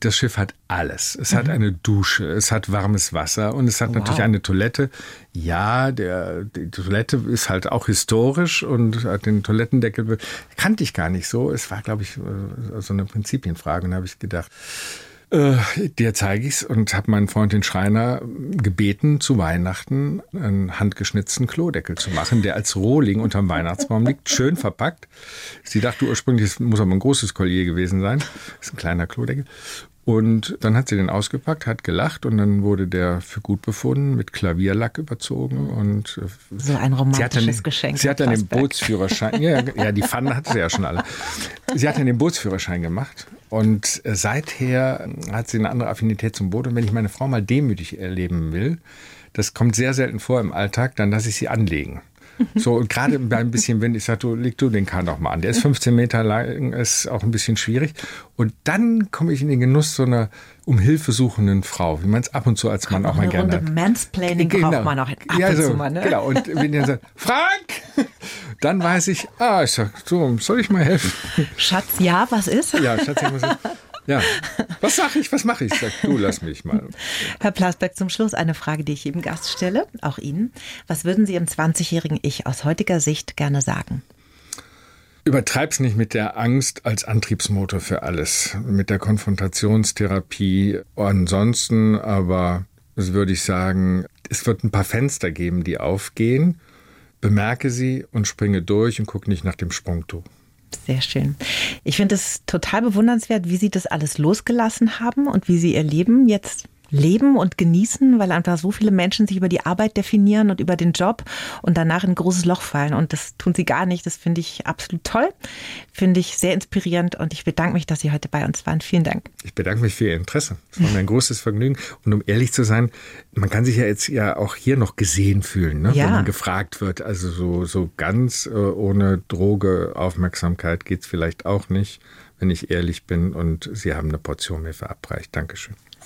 Speaker 3: das Schiff hat alles. Es mhm. hat eine Dusche, es hat warmes Wasser und es hat wow. natürlich eine Toilette. Ja, der, die Toilette ist halt auch historisch und hat den Toilettendeckel kannte ich gar nicht so. Es war, glaube ich, äh, so eine Prinzipienfrage und da habe ich gedacht, äh, dir zeige ich's und habe meinen Freund den Schreiner gebeten, zu Weihnachten einen handgeschnitzten Klodeckel zu machen, der als Rohling unterm Weihnachtsbaum liegt, schön verpackt. Sie dachte ursprünglich, es muss aber ein großes Collier gewesen sein. Das ist ein kleiner Klodeckel. Und dann hat sie den ausgepackt, hat gelacht und dann wurde der für gut befunden, mit Klavierlack überzogen und
Speaker 2: äh, so ein romantisches
Speaker 3: sie dann,
Speaker 2: Geschenk.
Speaker 3: Sie hat dann den Bootsführerschein, ja, [LAUGHS] ja, die Pfannen hatte sie ja schon alle. Sie hat dann den Bootsführerschein gemacht und äh, seither hat sie eine andere Affinität zum Boot. Und wenn ich meine Frau mal demütig erleben will, das kommt sehr selten vor im Alltag, dann lasse ich sie anlegen. So, und gerade bei ein bisschen Wind, ich sage, du, leg du den Kahn doch mal an. Der ist 15 Meter lang, ist auch ein bisschen schwierig. Und dann komme ich in den Genuss so einer um Hilfe suchenden Frau, wie man es ab und zu als Mann auch, auch mal gerne hat.
Speaker 2: Mansplaining genau. braucht man auch ab ja, und zu mal, ne?
Speaker 3: Genau, und wenn ihr sagt, [LAUGHS] Frank, dann weiß ich, ah, ich sag, so, soll ich mal helfen?
Speaker 2: Schatz, ja, was ist?
Speaker 3: Ja, Schatz, ja, was ist? [LAUGHS] Ja, was sag ich, was mache ich? Sag, du lass mich mal.
Speaker 2: Herr Plasberg, zum Schluss eine Frage, die ich jedem Gast stelle, auch Ihnen. Was würden Sie im 20-jährigen Ich aus heutiger Sicht gerne sagen?
Speaker 3: Übertreib's nicht mit der Angst als Antriebsmotor für alles, mit der Konfrontationstherapie. Ansonsten aber würde ich sagen, es wird ein paar Fenster geben, die aufgehen. Bemerke sie und springe durch und gucke nicht nach dem Sprungtuch.
Speaker 2: Sehr schön. Ich finde es total bewundernswert, wie Sie das alles losgelassen haben und wie Sie Ihr Leben jetzt leben und genießen, weil einfach so viele Menschen sich über die Arbeit definieren und über den Job und danach in ein großes Loch fallen. Und das tun sie gar nicht. Das finde ich absolut toll. Finde ich sehr inspirierend und ich bedanke mich, dass Sie heute bei uns waren. Vielen Dank.
Speaker 3: Ich bedanke mich für Ihr Interesse. Es war mir ein großes Vergnügen. Und um ehrlich zu sein, man kann sich ja jetzt ja auch hier noch gesehen fühlen, ne? ja. wenn man gefragt wird. Also so, so ganz äh, ohne Droge, Aufmerksamkeit geht es vielleicht auch nicht, wenn ich ehrlich bin. Und Sie haben eine Portion mir verabreicht. Dankeschön.